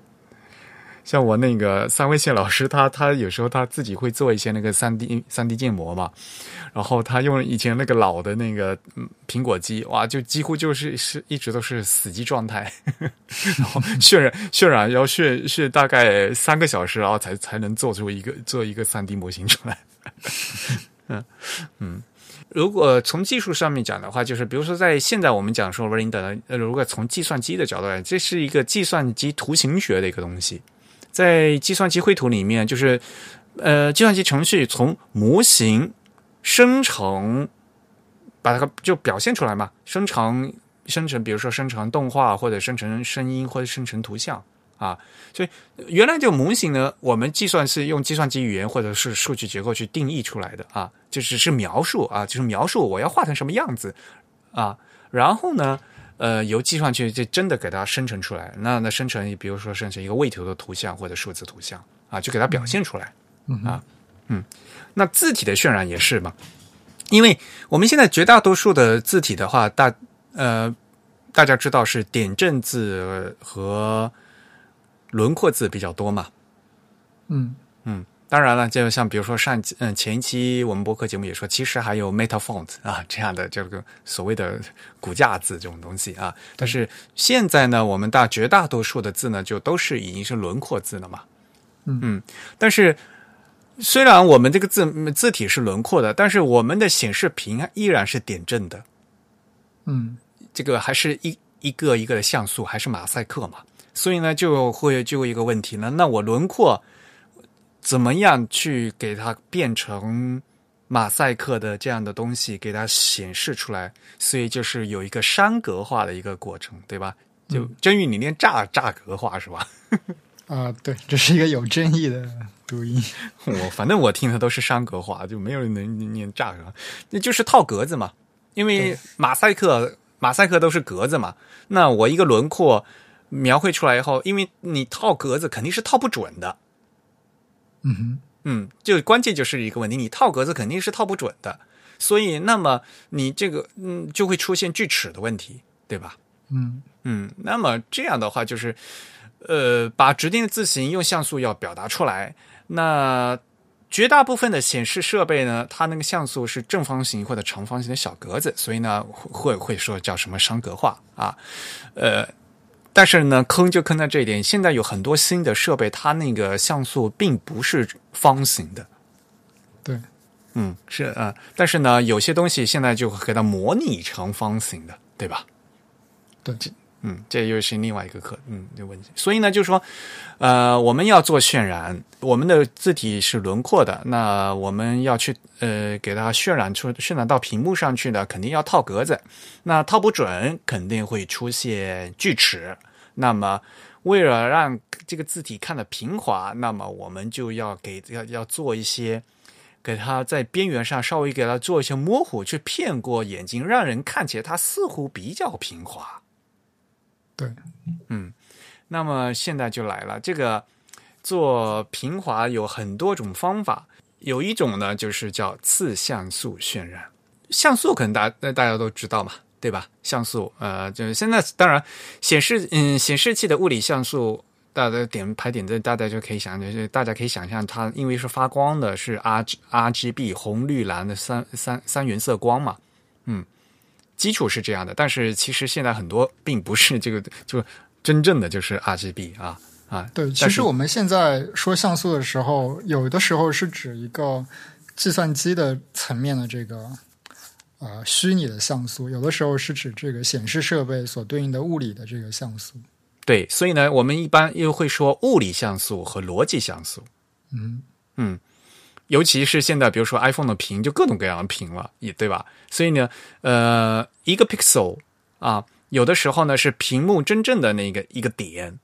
像我那个三位线老师，他他有时候他自己会做一些那个三 D 三 D 建模嘛，然后他用以前那个老的那个苹果机，哇，就几乎就是是一直都是死机状态，然后渲染渲染要渲渲大概三个小时，然后才才能做出一个做一个三 D 模型出来。嗯嗯，如果从技术上面讲的话，就是比如说在现在我们讲说 render，如果从计算机的角度来，这是一个计算机图形学的一个东西。在计算机绘图里面，就是呃，计算机程序从模型生成把它就表现出来嘛，生成生成，比如说生成动画或者生成声音或者生成图像啊。所以原来这个模型呢，我们计算是用计算机语言或者是数据结构去定义出来的啊，就只是描述啊，就是描述我要画成什么样子啊，然后呢。呃，由计算去就真的给它生成出来，那那生成，比如说生成一个位图的图像或者数字图像啊，就给它表现出来啊，嗯，那字体的渲染也是嘛，因为我们现在绝大多数的字体的话，大呃大家知道是点阵字和轮廓字比较多嘛，嗯。嗯。当然了，就像比如说上嗯前一期我们博客节目也说，其实还有 Meta Font 啊这样的这个所谓的骨架字这种东西啊。但是现在呢，我们大绝大多数的字呢，就都是已经是轮廓字了嘛。嗯，但是虽然我们这个字字体是轮廓的，但是我们的显示屏依然是点阵的。嗯，这个还是一一个一个的像素，还是马赛克嘛。所以呢，就会就一个问题呢，那我轮廓。怎么样去给它变成马赛克的这样的东西，给它显示出来？所以就是有一个山格化的一个过程，对吧？就真宇，你念炸炸格化是吧？啊，对，这是一个有争议的读音。我反正我听的都是山格化，就没有人能念炸格，那就是套格子嘛。因为马赛克马赛克都是格子嘛，那我一个轮廓描绘出来以后，因为你套格子肯定是套不准的。嗯哼，嗯，就关键就是一个问题，你套格子肯定是套不准的，所以那么你这个嗯就会出现锯齿的问题，对吧？嗯嗯，那么这样的话就是呃把指定的字形用像素要表达出来，那绝大部分的显示设备呢，它那个像素是正方形或者长方形的小格子，所以呢会会说叫什么商格化啊，呃。但是呢，坑就坑在这一点。现在有很多新的设备，它那个像素并不是方形的。对，嗯，是啊。但是呢，有些东西现在就给它模拟成方形的，对吧？对，嗯，这又是另外一个课，嗯，的问题。所以呢，就是说，呃，我们要做渲染，我们的字体是轮廓的，那我们要去呃给它渲染出渲染到屏幕上去呢，肯定要套格子，那套不准肯定会出现锯齿。那么为了让这个字体看得平滑，那么我们就要给要要做一些，给它在边缘上稍微给它做一些模糊，去骗过眼睛，让人看起来它似乎比较平滑。对，嗯，那么现在就来了，这个做平滑有很多种方法，有一种呢就是叫次像素渲染，像素可能大那大家都知道嘛，对吧？像素，呃，就是现在当然显示，嗯，显示器的物理像素，大家点排点，这大家就可以想，就是大家可以想象它，因为是发光的，是 R R G B 红绿蓝的三三三原色光嘛，嗯。基础是这样的，但是其实现在很多并不是这个，就真正的就是 RGB 啊啊。对，其实我们现在说像素的时候，有的时候是指一个计算机的层面的这个呃虚拟的像素，有的时候是指这个显示设备所对应的物理的这个像素。对，所以呢，我们一般又会说物理像素和逻辑像素。嗯嗯。尤其是现在，比如说 iPhone 的屏就各种各样的屏了，也对吧？所以呢，呃，一个 pixel 啊，有的时候呢是屏幕真正的那个一个点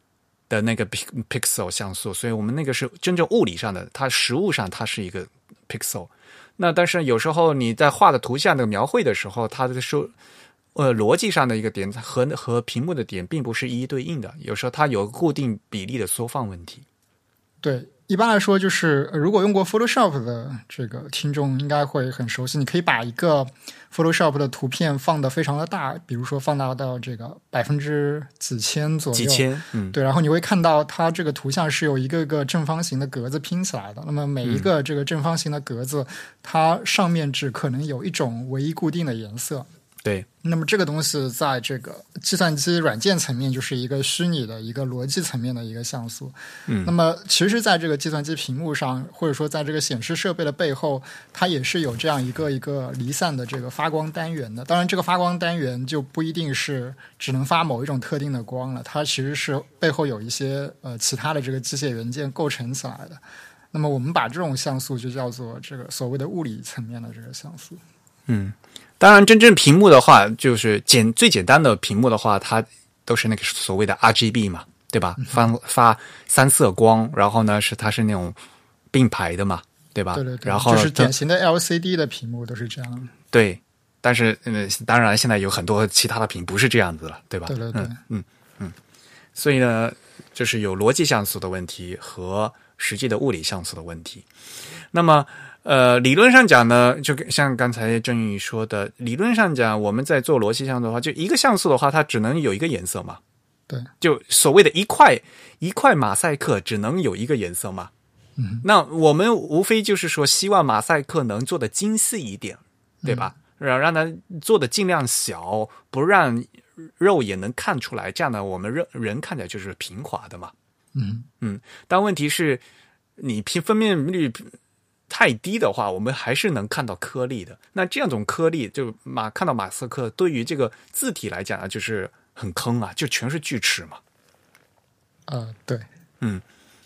的那个 pixel 像素，所以我们那个是真正物理上的，它实物上它是一个 pixel。那但是有时候你在画的图像的描绘的时候，它的说呃逻辑上的一个点和和屏幕的点并不是一一对应的，有时候它有固定比例的缩放问题。对。一般来说，就是如果用过 Photoshop 的这个听众应该会很熟悉。你可以把一个 Photoshop 的图片放的非常的大，比如说放大到这个百分之几千左右，几千，嗯，对。然后你会看到它这个图像是由一个个正方形的格子拼起来的。那么每一个这个正方形的格子，它上面只可能有一种唯一固定的颜色。对，那么这个东西在这个计算机软件层面就是一个虚拟的一个逻辑层面的一个像素。嗯，那么其实，在这个计算机屏幕上，或者说在这个显示设备的背后，它也是有这样一个一个离散的这个发光单元的。当然，这个发光单元就不一定是只能发某一种特定的光了，它其实是背后有一些呃其他的这个机械元件构成起来的。那么我们把这种像素就叫做这个所谓的物理层面的这个像素。嗯。当然，真正屏幕的话，就是简最简单的屏幕的话，它都是那个所谓的 RGB 嘛，对吧？发发三色光，然后呢是它是那种并排的嘛，对吧？对对对，然后就是典型的 LCD 的屏幕都是这样。对，但是嗯，当然现在有很多其他的屏不是这样子了，对吧？对对对，嗯嗯嗯，所以呢，就是有逻辑像素的问题和实际的物理像素的问题。那么。呃，理论上讲呢，就像刚才郑宇说的，理论上讲，我们在做逻辑像素的话，就一个像素的话，它只能有一个颜色嘛。对，就所谓的一块一块马赛克只能有一个颜色嘛。嗯，那我们无非就是说，希望马赛克能做的精细一点，对吧？让让它做的尽量小，不让肉眼能看出来，这样呢，我们人人看起来就是平滑的嘛。嗯嗯，但问题是，你平分辨率。太低的话，我们还是能看到颗粒的。那这样种颗粒，就马看到马斯克，对于这个字体来讲啊，就是很坑啊，就全是锯齿嘛。啊，对，嗯，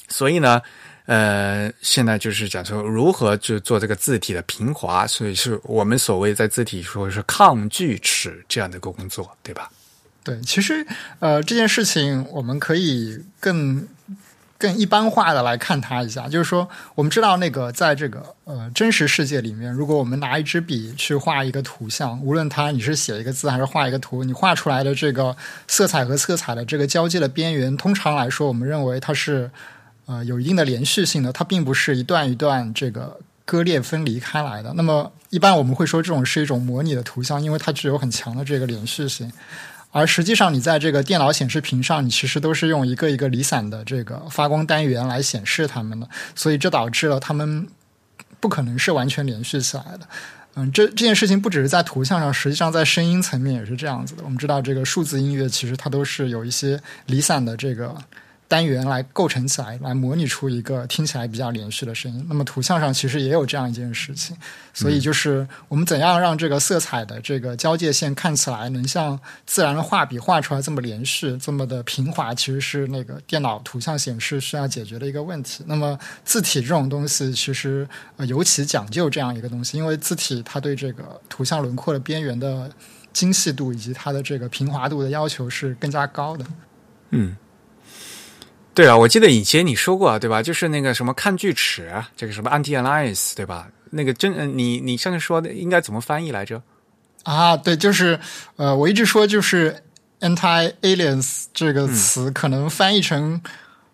所以呢，呃，现在就是讲说如何就做这个字体的平滑，所以是我们所谓在字体说是抗锯齿这样的一个工作，对吧？对，其实呃，这件事情我们可以更。更一般化的来看它一下，就是说，我们知道那个在这个呃真实世界里面，如果我们拿一支笔去画一个图像，无论它你是写一个字还是画一个图，你画出来的这个色彩和色彩的这个交界的边缘，通常来说，我们认为它是呃有一定的连续性的，它并不是一段一段这个割裂分离开来的。那么，一般我们会说这种是一种模拟的图像，因为它具有很强的这个连续性。而实际上，你在这个电脑显示屏上，你其实都是用一个一个离散的这个发光单元来显示它们的，所以这导致了它们不可能是完全连续起来的。嗯，这这件事情不只是在图像上，实际上在声音层面也是这样子的。我们知道，这个数字音乐其实它都是有一些离散的这个。单元来构成起来，来模拟出一个听起来比较连续的声音。那么图像上其实也有这样一件事情，所以就是我们怎样让这个色彩的这个交界线看起来能像自然的画笔画出来这么连续、这么的平滑，其实是那个电脑图像显示需要解决的一个问题。那么字体这种东西其实呃尤其讲究这样一个东西，因为字体它对这个图像轮廓的边缘的精细度以及它的这个平滑度的要求是更加高的。嗯。对啊，我记得以前你说过，对吧？就是那个什么看锯齿，这个什么 anti-alias，对吧？那个真，你你上次说的应该怎么翻译来着？啊，对，就是呃，我一直说就是 anti-alias 这个词可能翻译成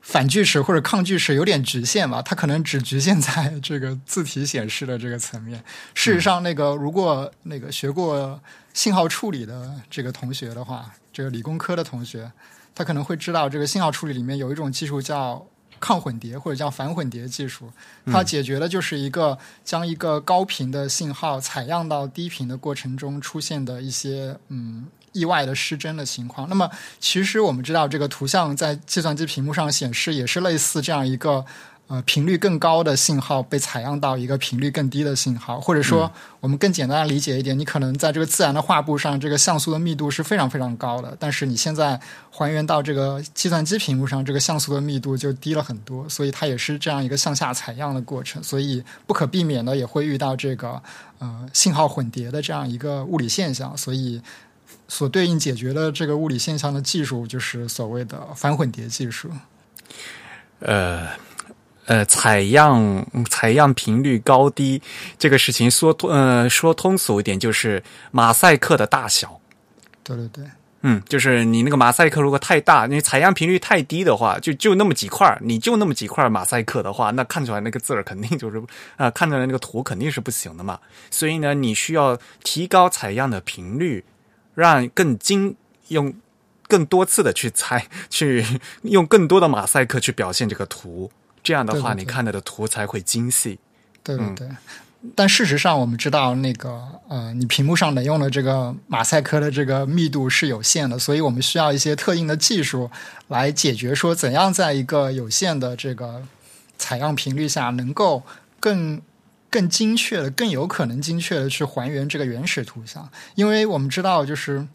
反锯齿或者抗锯齿有点局限吧，它可能只局限在这个字体显示的这个层面。事实上，那个如果那个学过信号处理的这个同学的话，这个理工科的同学。他可能会知道，这个信号处理里面有一种技术叫抗混叠或者叫反混叠技术，它解决的就是一个将一个高频的信号采样到低频的过程中出现的一些嗯意外的失真的情况。那么，其实我们知道，这个图像在计算机屏幕上显示也是类似这样一个。呃，频率更高的信号被采样到一个频率更低的信号，或者说，我们更简单的理解一点，你可能在这个自然的画布上，这个像素的密度是非常非常高的，但是你现在还原到这个计算机屏幕上，这个像素的密度就低了很多，所以它也是这样一个向下采样的过程，所以不可避免的也会遇到这个呃信号混叠的这样一个物理现象，所以所对应解决的这个物理现象的技术就是所谓的反混叠技术，呃。呃，采样采样频率高低这个事情说通，呃，说通俗一点就是马赛克的大小。对对对，嗯，就是你那个马赛克如果太大，你采样频率太低的话，就就那么几块，你就那么几块马赛克的话，那看出来那个字儿肯定就是啊，看出来那个图肯定是不行的嘛。所以呢，你需要提高采样的频率，让更精用更多次的去采，去用更多的马赛克去表现这个图。这样的话，你看到的图才会精细。对对对，但事实上，我们知道那个呃，你屏幕上能用的这个马赛克的这个密度是有限的，所以我们需要一些特定的技术来解决，说怎样在一个有限的这个采样频率下，能够更更精确的、更有可能精确的去还原这个原始图像。因为我们知道，就是。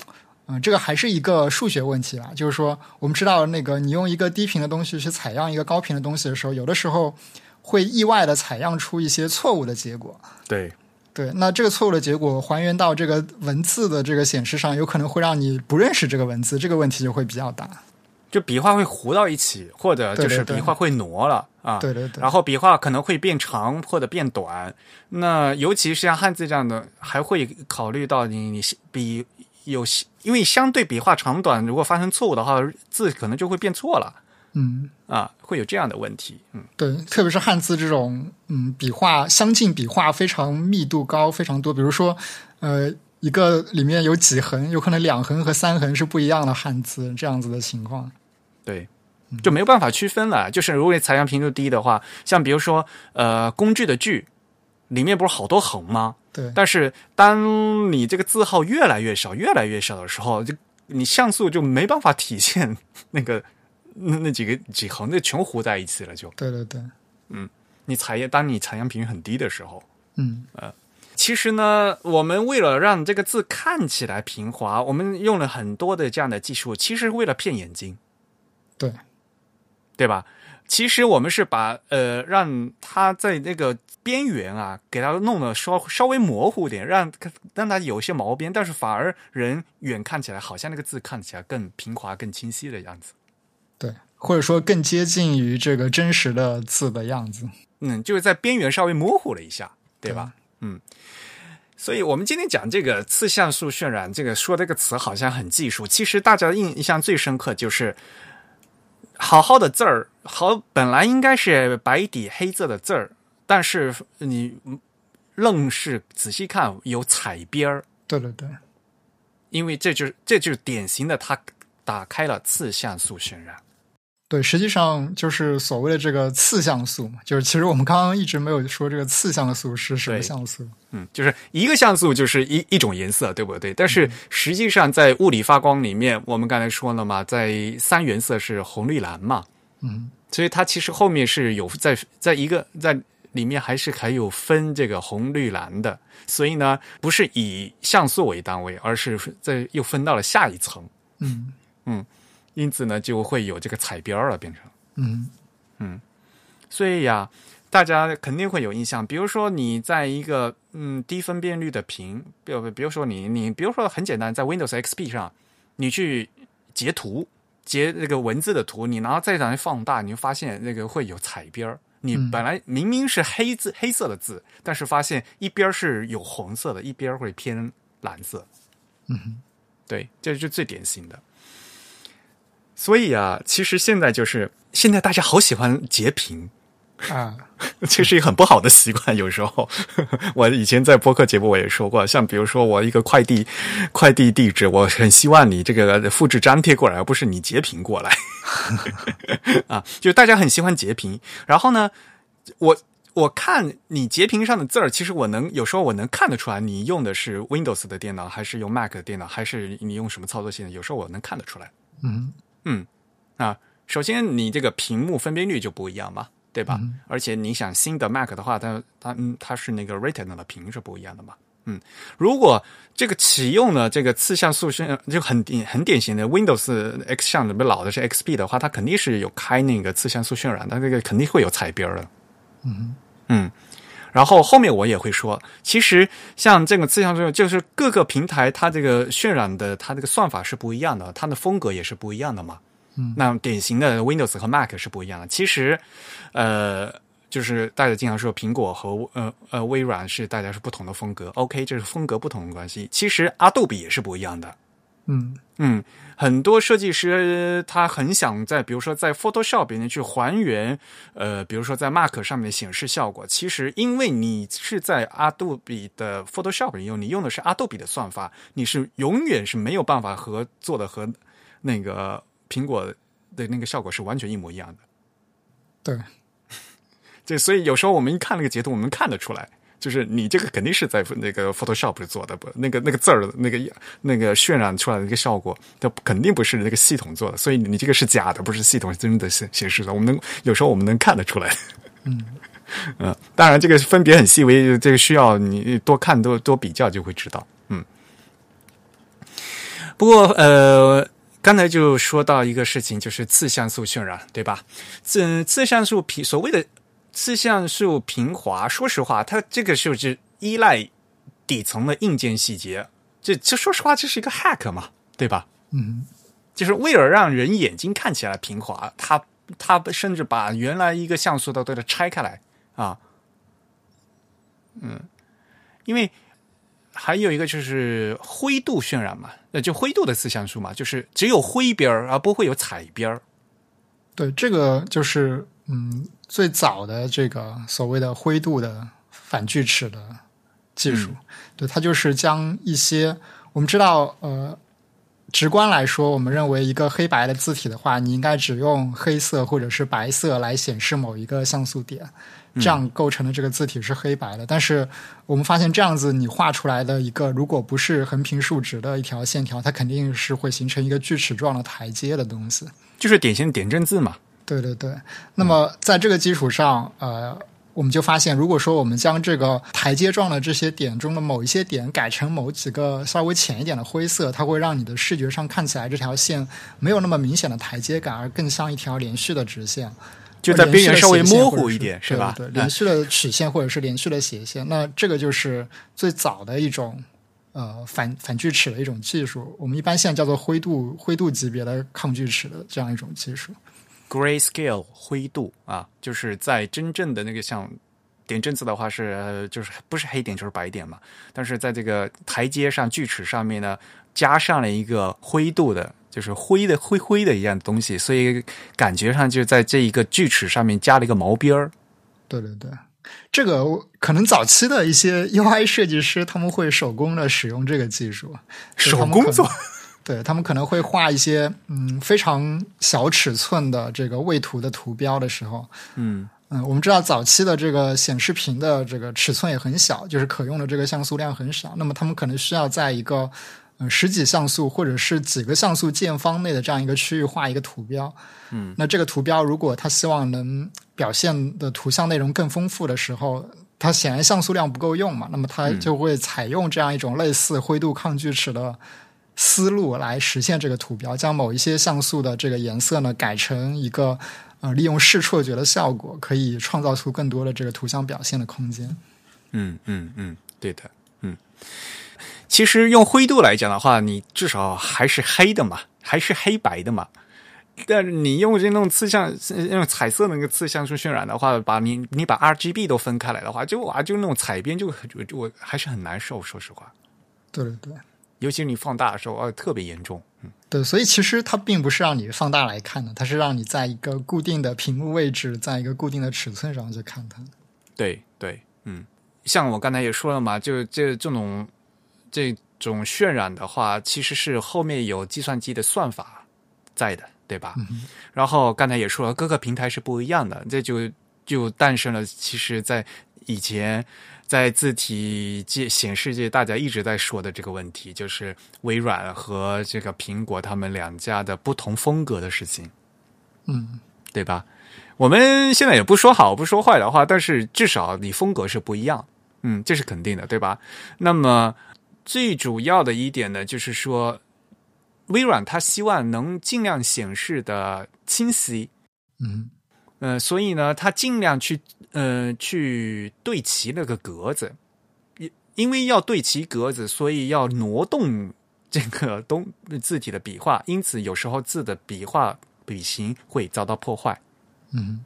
嗯，这个还是一个数学问题啦。就是说，我们知道，那个你用一个低频的东西去采样一个高频的东西的时候，有的时候会意外的采样出一些错误的结果。对，对，那这个错误的结果还原到这个文字的这个显示上，有可能会让你不认识这个文字，这个问题就会比较大。就笔画会糊到一起，或者就是笔画会挪了啊。对对对然后笔画可能会变长或者变短。那尤其是像汉字这样的，还会考虑到你你笔有因为相对笔画长短，如果发生错误的话，字可能就会变错了嗯，啊，会有这样的问题。嗯，对，特别是汉字这种，嗯，笔画相近，笔画非常密度高，非常多。比如说，呃，一个里面有几横，有可能两横和三横是不一样的汉字，这样子的情况。对。就没有办法区分了。就是如果你采样频率低的话，像比如说呃工具的具里面不是好多横吗？对，但是当你这个字号越来越少、越来越少的时候，就你像素就没办法体现那个 那那几个几横那全糊在一起了就。对对对，嗯你采样，当你采样频率很低的时候，嗯呃其实呢，我们为了让这个字看起来平滑，我们用了很多的这样的技术，其实为了骗眼睛，对，对吧？其实我们是把呃让它在那个边缘啊，给它弄得稍稍微模糊点，让让它有些毛边，但是反而人远看起来好像那个字看起来更平滑、更清晰的样子。对，或者说更接近于这个真实的字的样子。嗯，就是在边缘稍微模糊了一下，对吧？嗯，所以我们今天讲这个次像素渲染，这个说这个词好像很技术，其实大家印象最深刻就是好好的字儿，好本来应该是白底黑字的字儿，但是你愣是仔细看有彩边儿，对对对，因为这就是这就是典型的它打开了次像素渲染。对，实际上就是所谓的这个次像素嘛，就是其实我们刚刚一直没有说这个次像素是什么像素。嗯，就是一个像素就是一一种颜色，对不对？但是实际上在物理发光里面，我们刚才说了嘛，在三原色是红绿蓝嘛，嗯，所以它其实后面是有在在一个在里面还是还有分这个红绿蓝的，所以呢，不是以像素为单位，而是在又分到了下一层，嗯嗯因此呢就会有这个彩边儿了，变成。嗯嗯所以呀、大家肯定会有印象。比如说你在一个嗯低分辨率的屏，比如比如说你你比如说很简单，在 Windows XP 上，你去截图截那个文字的图，你然后再让它放大，你就发现那个会有彩边儿。你嗯本来明明是黑字黑色的字，但是发现一边是有红色的，一边会偏蓝色。嗯对，这是最典型的。所以啊，其实现在就是现在大家好喜欢截屏，哼啊，这是一个很不好的习惯。有时候，我以前在播客节目我也说过，像比如说我一个快递快递地址，我很希望你这个复制粘贴过来，而不是你截屏过来。啊，就大家很喜欢截屏。然后呢，我我看你截屏上的字儿，其实我能有时候我能看得出来，你用的是 Windows 的电脑，还是用 Mac 的电脑，还是你用什么操作系统？有时候我能看得出来。嗯嗯，啊，首先你这个屏幕分辨率就不一样嘛，对吧？而且你想新的 Mac 的话，它它嗯它是那个 Retina 的屏是不一样的嘛。嗯，如果这个启用了这个次像素渲，就很典很典型的 Windows X 像里面老的是 XP 的话，它肯定是有开那个次像素渲染，它这个肯定会有彩边儿的。嗯嗯，然后后面我也会说，其实像这个次像素，就是各个平台它这个渲染的它这个算法是不一样的，它的风格也是不一样的嘛。嗯，那典型的 Windows 和 Mac 是不一样的。其实，呃，就是大家经常说苹果和呃呃微软是大家是不同的风格。OK，这是风格不同的关系。其实阿杜比也是不一样的。嗯嗯，很多设计师他很想在，比如说在 Photoshop 里面去还原，呃，比如说在 Mac 上面的显示效果。其实因为你是在 Adobe 的 Photoshop 里用，你用的是 Adobe 的算法，你是永远是没有办法和做的和那个苹果的那个效果是完全一模一样的。对，这所以有时候我们一看那个截图，我们看得出来。就是你这个肯定是在那个 Photoshop 里做的，不，那个那个字儿，那个那个渲染出来的那个效果，它肯定不是那个系统做的，所以你这个是假的，不是系统真的显显示的。我们能有时候我们能看得出来。嗯嗯，当然这个分别很细微，这个需要你多看多多比较就会知道。嗯，不过呃。刚才就说到一个事情，就是次像素渲染，对吧？次次像素平所谓的次像素平滑，说实话，它这个就是依赖底层的硬件细节。这这说实话，这是一个 hack 嘛，对吧？嗯，就是为了让人眼睛看起来平滑，它它甚至把原来一个像素都都给拆开来啊。嗯，因为还有一个就是灰度渲染嘛，那就灰度的四像素嘛，就是只有灰边儿，而不会有彩边儿。对，这个就是嗯，最早的这个所谓的灰度的反锯齿的技术，对，它就是将一些我们知道，呃，直观来说，我们认为一个黑白的字体的话，你应该只用黑色或者是白色来显示某一个像素点，这样构成的这个字体是黑白的。但是我们发现，这样子你画出来的一个，如果不是横平竖直的一条线条，它肯定是会形成一个锯齿状的台阶的东西。就是典型的点阵字嘛。对对对，那么在这个基础上，呃，我们就发现，如果说我们将这个台阶状的这些点中的某一些点改成某几个稍微浅一点的灰色，它会让你的视觉上看起来这条线没有那么明显的台阶感，而更像一条连续的直线，就在边缘稍微模糊一一点，是吧？对，连续的曲线或者是连续的斜线，那这个就是最早的一种。呃，反反锯齿的一种技术，我们一般现在叫做灰度灰度级别的抗锯齿的这样一种技术。Grayscale 灰度啊，就是在真正的那个像点阵子的话是就是不是黑点就是白点嘛，但是在这个台阶上锯齿上面呢，加上了一个灰度的，就是灰的灰灰的一样的东西，所以感觉上就在这一个锯齿上面加了一个毛边儿。对对对。这个可能早期的一些 UI 设计师他们会手工的使用这个技术，手工做，对他们可能会画一些嗯非常小尺寸的这个位图的图标的时候，嗯。嗯，我们知道早期的这个显示屏的这个尺寸也很小，就是可用的这个像素量很少，那么他们可能需要在一个嗯十几像素或者是几个像素见方内的这样一个区域画一个图标，嗯，那这个图标如果他希望能表现的图像内容更丰富的时候，它显然像素量不够用嘛，那么它就会采用这样一种类似灰度抗锯齿的思路来实现这个图标，将某一些像素的这个颜色呢改成一个呃利用视错觉的效果，可以创造出更多的这个图像表现的空间。嗯嗯嗯，对的，嗯，其实用灰度来讲的话，你至少还是黑的嘛，还是黑白的嘛。但是你用这种次像用彩色那个次像素渲染的话，把你你把 R G B 都分开来的话，就啊就那种彩边就就我还是很难受，说实话。对对对，尤其是你放大的时候，啊，特别严重。嗯，对，所以其实它并不是让你放大来看的，它是让你在一个固定的屏幕位置，在一个固定的尺寸上去看它。对对，嗯，像我刚才也说了嘛，就这这种这种渲染的话，其实是后面有计算机的算法在的。对吧？然后刚才也说了，各个平台是不一样的，这就就诞生了。其实，在以前，在字体界显示界，大家一直在说的这个问题，就是微软和这个苹果他们两家的不同风格的事情。嗯，对吧？我们现在也不说好不说坏的话，但是至少你风格是不一样。嗯，这是肯定的，对吧？那么最主要的一点呢，就是说。微软它希望能尽量显示的清晰，嗯，呃，所以呢，它尽量去呃去对齐那个格子，因因为要对齐格子，所以要挪动 这个东字体的笔画，因此有时候字的笔画笔形会遭到破坏，嗯，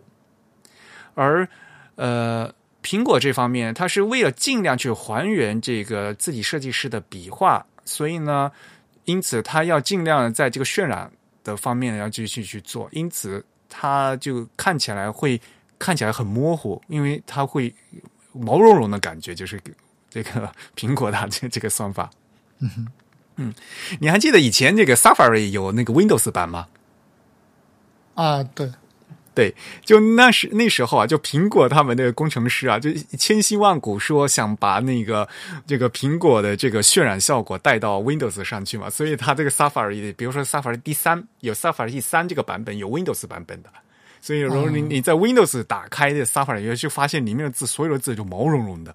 而呃，苹果这方面，它是为了尽量去还原这个字体设计师的笔画，所以呢。因此，它要尽量在这个渲染的方面要继续去做，因此它就看起来会看起来很模糊，因为它会毛茸茸的感觉，就是这个苹果的这这个算法。嗯嗯，你还记得以前这个 Safari 有那个 Windows 版吗？啊，对。对，就那时那时候啊，就苹果他们的工程师啊，就千辛万苦说想把那个这个苹果的这个渲染效果带到 Windows 上去嘛，所以它这个 Safari，比如说 Safari 第三有 Safari 第三这个版本有 Windows 版本的，所以如果你你在 Windows 打开的 Safari，就发现里面的字所有的字就毛茸茸的。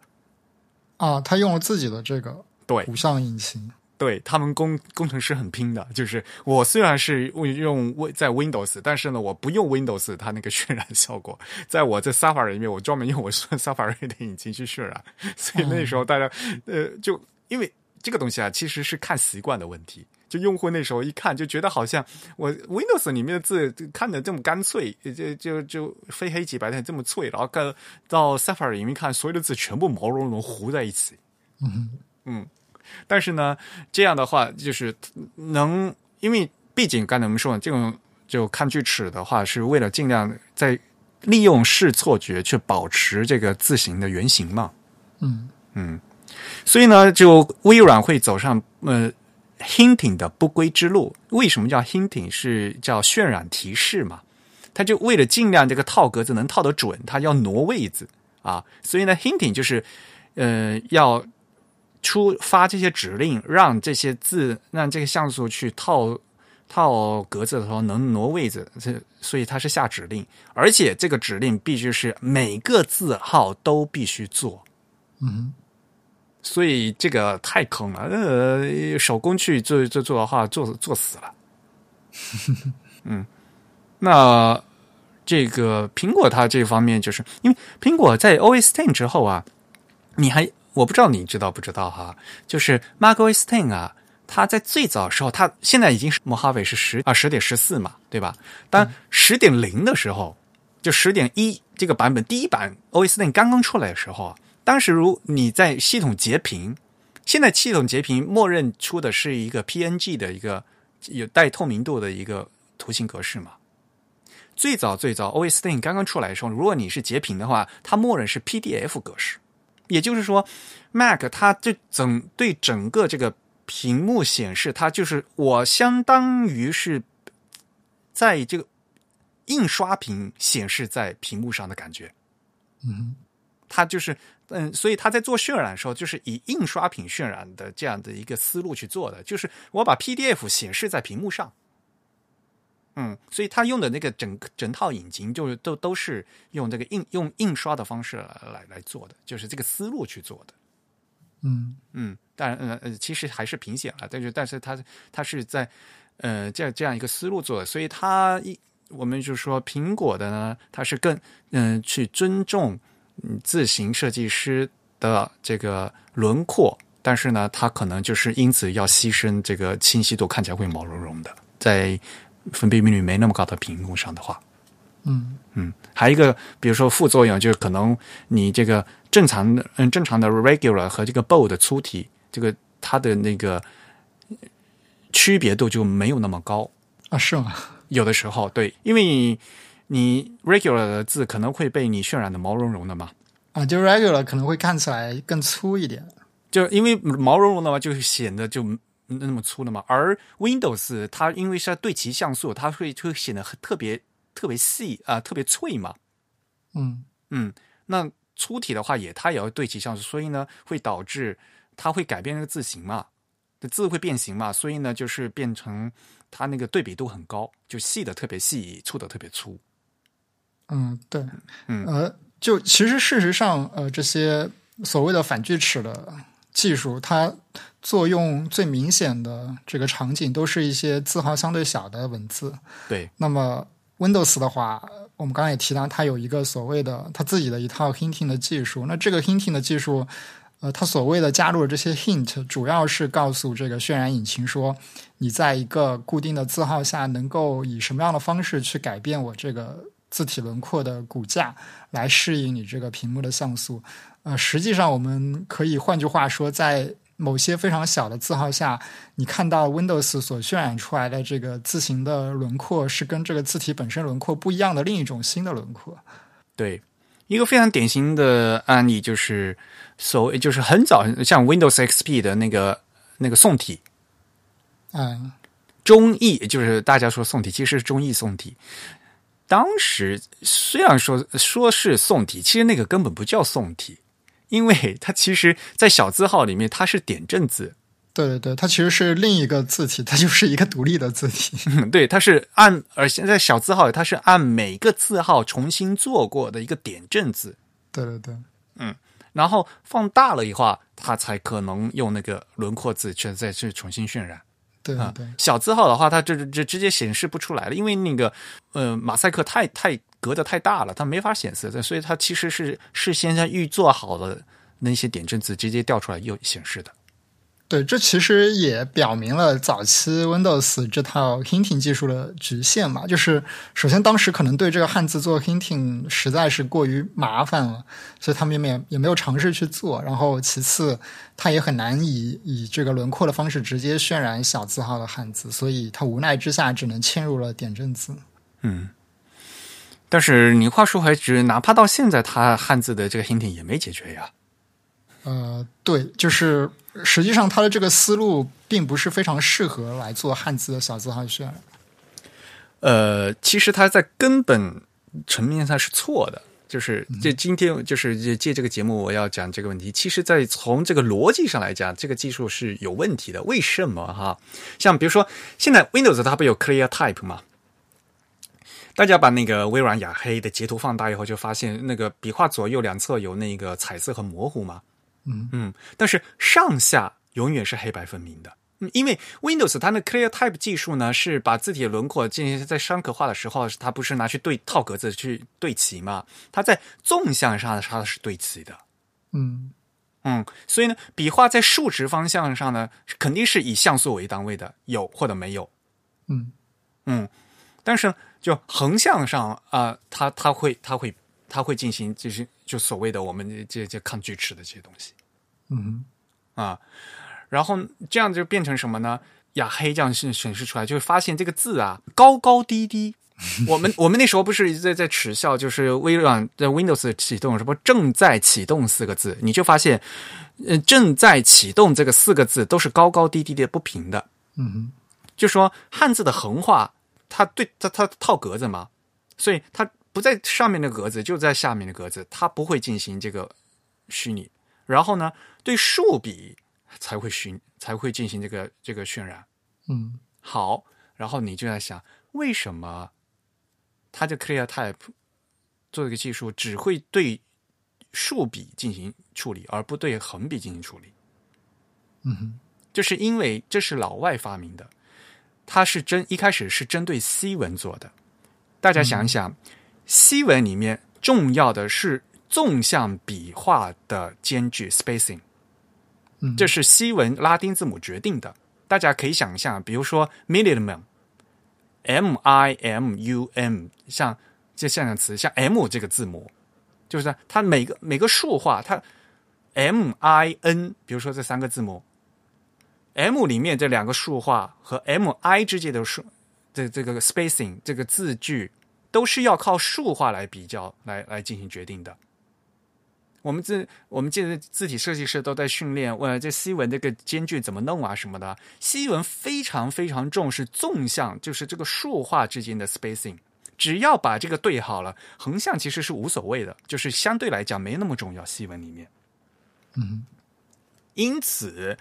啊，他用了自己的这个对图像引擎。对他们工工程师很拼的，就是我虽然是用在 Windows，但是呢，我不用 Windows，它那个渲染效果，在我这 Safari 里面，我专门用我 Safari 的引擎去渲染，所以那时候大家呃，就因为这个东西啊，其实是看习惯的问题。就用户那时候一看就觉得好像我 Windows 里面的字看的这么干脆，就就就非黑即白的这么脆，然后到到 Safari 里面看，所有的字全部毛茸茸糊在一起。嗯嗯，但是呢，这样的话就是能，因为毕竟刚才我们说这种就看锯齿的话，是为了尽量在利用视错觉去保持这个字形的原型嘛。嗯嗯，所以呢，就微软会走上呃。Hinting 的不归之路，为什么叫 Hinting？是叫渲染提示嘛？他就为了尽量这个套格子能套得准，他要挪位子啊。所以呢，Hinting 就是呃要出发这些指令，让这些字让这个像素去套套格子的时候能挪位子。这所以它是下指令，而且这个指令必须是每个字号都必须做。嗯。所以这个太坑了，呃，手工去做做做的话，做做死了。嗯，那这个苹果它这方面，就是因为苹果在 OS Ten 之后啊，你还我不知道你知道不知道哈，就是 macOS Ten 啊，它在最早时候，它现在已经是 Mojave 是十啊十点十四嘛，对吧？当十点零的时候，就十点一这个版本第一版 OS Ten 刚刚出来的时候啊。当时，如你在系统截屏，现在系统截屏默认出的是一个 PNG 的一个有带透明度的一个图形格式嘛？最早最早 OS Ten 刚刚出来的时候，如果你是截屏的话，它默认是 PDF 格式。也就是说，Mac 它这整对整个这个屏幕显示，它就是我相当于是在这个印刷屏显示在屏幕上的感觉。嗯，它就是。嗯，所以他在做渲染的时候，就是以印刷品渲染的这样的一个思路去做的，就是我把 PDF 显示在屏幕上。嗯，所以他用的那个整整套引擎，就是都都是用这个印用印刷的方式来来做的，就是这个思路去做的。嗯嗯，当然，呃呃，其实还是屏显了，但是但是他他是在呃这样这样一个思路做的，所以他一我们就说苹果的呢，它是更嗯去尊重。自行设计师的这个轮廓，但是呢，它可能就是因此要牺牲这个清晰度，看起来会毛茸茸的，在分辨率没那么高的屏幕上的话，嗯嗯，还有一个，比如说副作用，就是可能你这个正常的嗯正常的 regular 和这个 bold 粗体，这个它的那个区别度就没有那么高啊？是吗？有的时候对，因为。你 regular 的字可能会被你渲染的毛茸茸的嘛？啊，就 regular 可能会看起来更粗一点，就因为毛茸茸的话，就显得就那么粗了嘛。而 Windows 它因为是对齐像素，它会会显得特别特别细啊，特别脆嘛。嗯嗯，那粗体的话也它也要对齐像素，所以呢会导致它会改变那个字形嘛，的字会变形嘛，所以呢就是变成它那个对比度很高，就细的特别细，粗的特别粗。嗯，对，嗯，呃，就其实事实上，呃，这些所谓的反锯齿的技术，它作用最明显的这个场景，都是一些字号相对小的文字。对，那么 Windows 的话，我们刚刚也提到，它有一个所谓的它自己的一套 hinting 的技术。那这个 hinting 的技术，呃，它所谓的加入了这些 hint，主要是告诉这个渲染引擎说，你在一个固定的字号下，能够以什么样的方式去改变我这个。字体轮廓的骨架来适应你这个屏幕的像素，呃，实际上我们可以换句话说，在某些非常小的字号下，你看到 Windows 所渲染出来的这个字形的轮廓是跟这个字体本身轮廓不一样的另一种新的轮廓。对，一个非常典型的案例就是所谓就是很早像 Windows XP 的那个那个宋体，嗯，中译就是大家说宋体，其实是中译宋体。当时虽然说说是宋体，其实那个根本不叫宋体，因为它其实，在小字号里面它是点阵字。对对对，它其实是另一个字体，它就是一个独立的字体。对，它是按而现在小字号，它是按每个字号重新做过的一个点阵字。对对对，嗯，然后放大了以后，它才可能用那个轮廓字去再去重新渲染。对对，小字号的话，它这这直接显示不出来了，因为那个呃马赛克太太隔的太大了，它没法显示的，所以它其实是事先在预做好的那些点阵字直接调出来又显示的。对，这其实也表明了早期 Windows 这套 hinting 技术的局限嘛。就是首先当时可能对这个汉字做 hinting 实在是过于麻烦了，所以他们也也没有尝试去做。然后其次，它也很难以以这个轮廓的方式直接渲染小字号的汉字，所以他无奈之下只能嵌入了点阵字。嗯，但是你话说回来，哪怕到现在，它汉字的这个 hinting 也没解决呀。呃，对，就是实际上他的这个思路并不是非常适合来做汉字的小字号渲染。呃，其实它在根本层面上是错的，就是这今天就是借这个节目我要讲这个问题。其实，在从这个逻辑上来讲，这个技术是有问题的。为什么哈？像比如说，现在 Windows 它不有 Clear Type 吗？大家把那个微软雅黑的截图放大以后，就发现那个笔画左右两侧有那个彩色和模糊嘛。嗯嗯，但是上下永远是黑白分明的，因为 Windows 它的 Clear Type 技术呢，是把字体轮廓进行在商格化的时候，它不是拿去对套格子去对齐嘛？它在纵向上它是对齐的。嗯嗯，所以呢，笔画在竖直方向上呢，肯定是以像素为单位的，有或者没有。嗯嗯，但是就横向上啊，它它会它会它会进行就是就所谓的我们这这抗锯齿的这些东西。嗯啊，然后这样就变成什么呢？雅黑这样是显示出来，就会发现这个字啊高高低低。我们我们那时候不是在在耻笑，就是微软在 Windows 启动什么正在启动四个字，你就发现，呃，正在启动这个四个字都是高高低低的不平的。嗯就说汉字的横画，它对它它套格子嘛，所以它不在上面的格子，就在下面的格子，它不会进行这个虚拟。然后呢，对竖笔才会虚才会进行这个这个渲染。嗯好，然后你就在想，为什么它这 Clear Type 做这个技术只会对竖笔进行处理，而不对横笔进行处理？嗯就是因为这是老外发明的，它是针一开始是针对 C 文做的。大家想一想，西文里面重要的是纵向笔画的间距 （spacing），嗯，这是西文拉丁字母决定的。大家可以想象，比如说 minimum，m i m u m，像这像个词，像 m 这个字母，就是它每个每个竖画，它 m i n，比如说这三个字母，m 里面这两个竖画和 m i 之间的数，这这个 spacing 这个字距都是要靠数化来比较来来进行决定的。我们这我们这字体设计师都在训练，问这西文这个间距怎么弄啊什么的。西文非常非常重视纵向，就是这个竖画之间的 spacing。只要把这个对好了，横向其实是无所谓的，就是相对来讲没那么重要。西文里面，嗯因此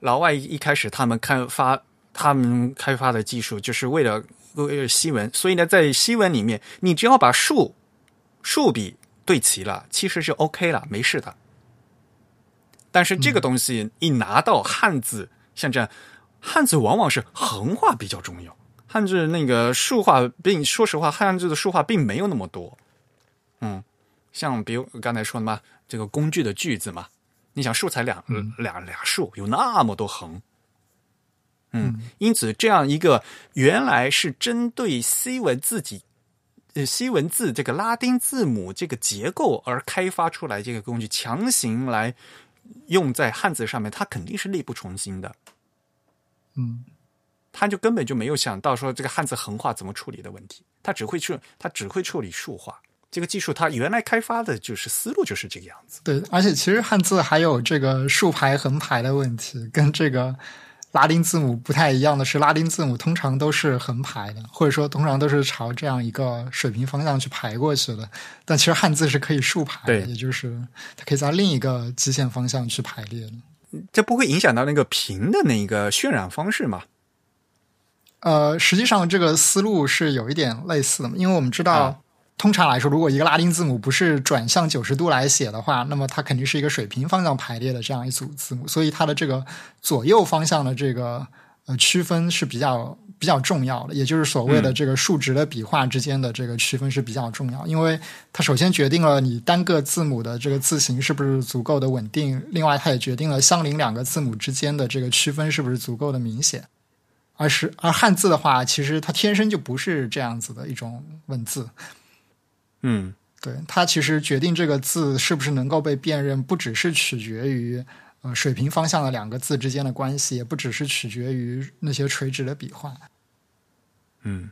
老外一开始他们开发他们开发的技术就是为了为了西文，所以呢，在西文里面，你只要把竖竖笔对齐了，其实是 OK 了，没事的。但是这个东西一拿到汉字，像这样，汉字往往是横画比较重要，汉字那个竖画并说实话，汉字的竖画并没有那么多。嗯，像比如刚才说的嘛，这个工具的句子嘛，你想竖才两两俩竖，有那么多横。嗯，因此这样一个原来是针对西文自己。呃，西文字这个拉丁字母这个结构而开发出来这个工具，强行来用在汉字上面，它肯定是力不从心的。嗯他就根本就没有想到说这个汉字横画怎么处理的问题，他只会处他只会处理竖画。这个技术它原来开发的就是思路就是这个样子。对，而且其实汉字还有这个竖排横排的问题，跟这个。拉丁字母不太一样的是，拉丁字母通常都是横排的，或者说通常都是朝这样一个水平方向去排过去的。但其实汉字是可以竖排的，也就是它可以在另一个基线方向去排列的。这不会影响到那个平的那个渲染方式吗？呃，实际上这个思路是有一点类似的，因为我们知道，通常来说，如果一个拉丁字母不是转向九十度来写的话，那么它肯定是一个水平方向排列的这样一组字母，所以它的这个左右方向的这个呃区分是比较比较重要的，也就是所谓的这个数值的笔画之间的这个区分是比较重要，因为它首先决定了你单个字母的这个字形是不是足够的稳定，另外它也决定了相邻两个字母之间的这个区分是不是足够的明显。而是而汉字的话，其实它天生就不是这样子的一种文字。嗯，对，它其实决定这个字是不是能够被辨认，不只是取决于呃水平方向的两个字之间的关系，也不只是取决于那些垂直的笔画。嗯，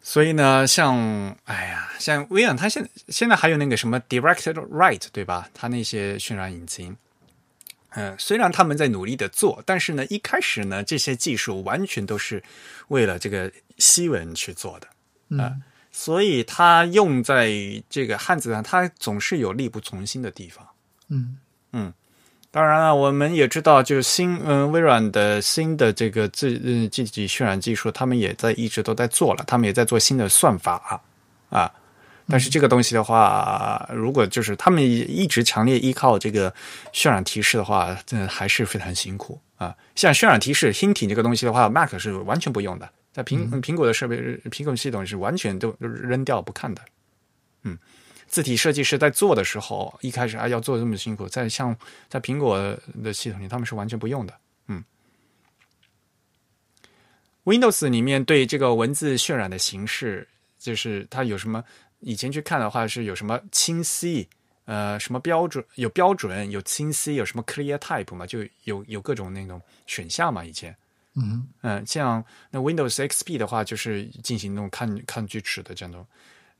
所以呢，像哎呀，像微软，它现现在还有那个什么 Directed Write，对吧？它那些渲染引擎。嗯，虽然他们在努力的做，但是呢，一开始呢，这些技术完全都是为了这个西文去做的啊，所以它用在这个汉字上，它总是有力不从心的地方。嗯嗯，当然了，我们也知道，就是新嗯微软的新的这个自嗯自己渲染技术，他们也在一直都在做了，他们也在做新的算法啊。但是这个东西的话，如果就是他们一直强烈依靠这个渲染提示的话，这还是非常辛苦啊。像渲染提示 Hinting 这个东西的话，Mac 是完全不用的，在苹苹果的设备、苹果系统是完全都扔掉不看的。嗯，字体设计师在做的时候，一开始啊要做这么辛苦，在像在苹果的系统里，他们是完全不用的。嗯，Windows 里面对这个文字渲染的形式，就是它有什么？以前去看的话是有什么清晰，呃，什么标准有标准有清晰有什么 clear type 嘛，就有有各种那种选项嘛。以前，嗯嗯，像那 Windows XP 的话，就是进行那种看看锯齿的这种。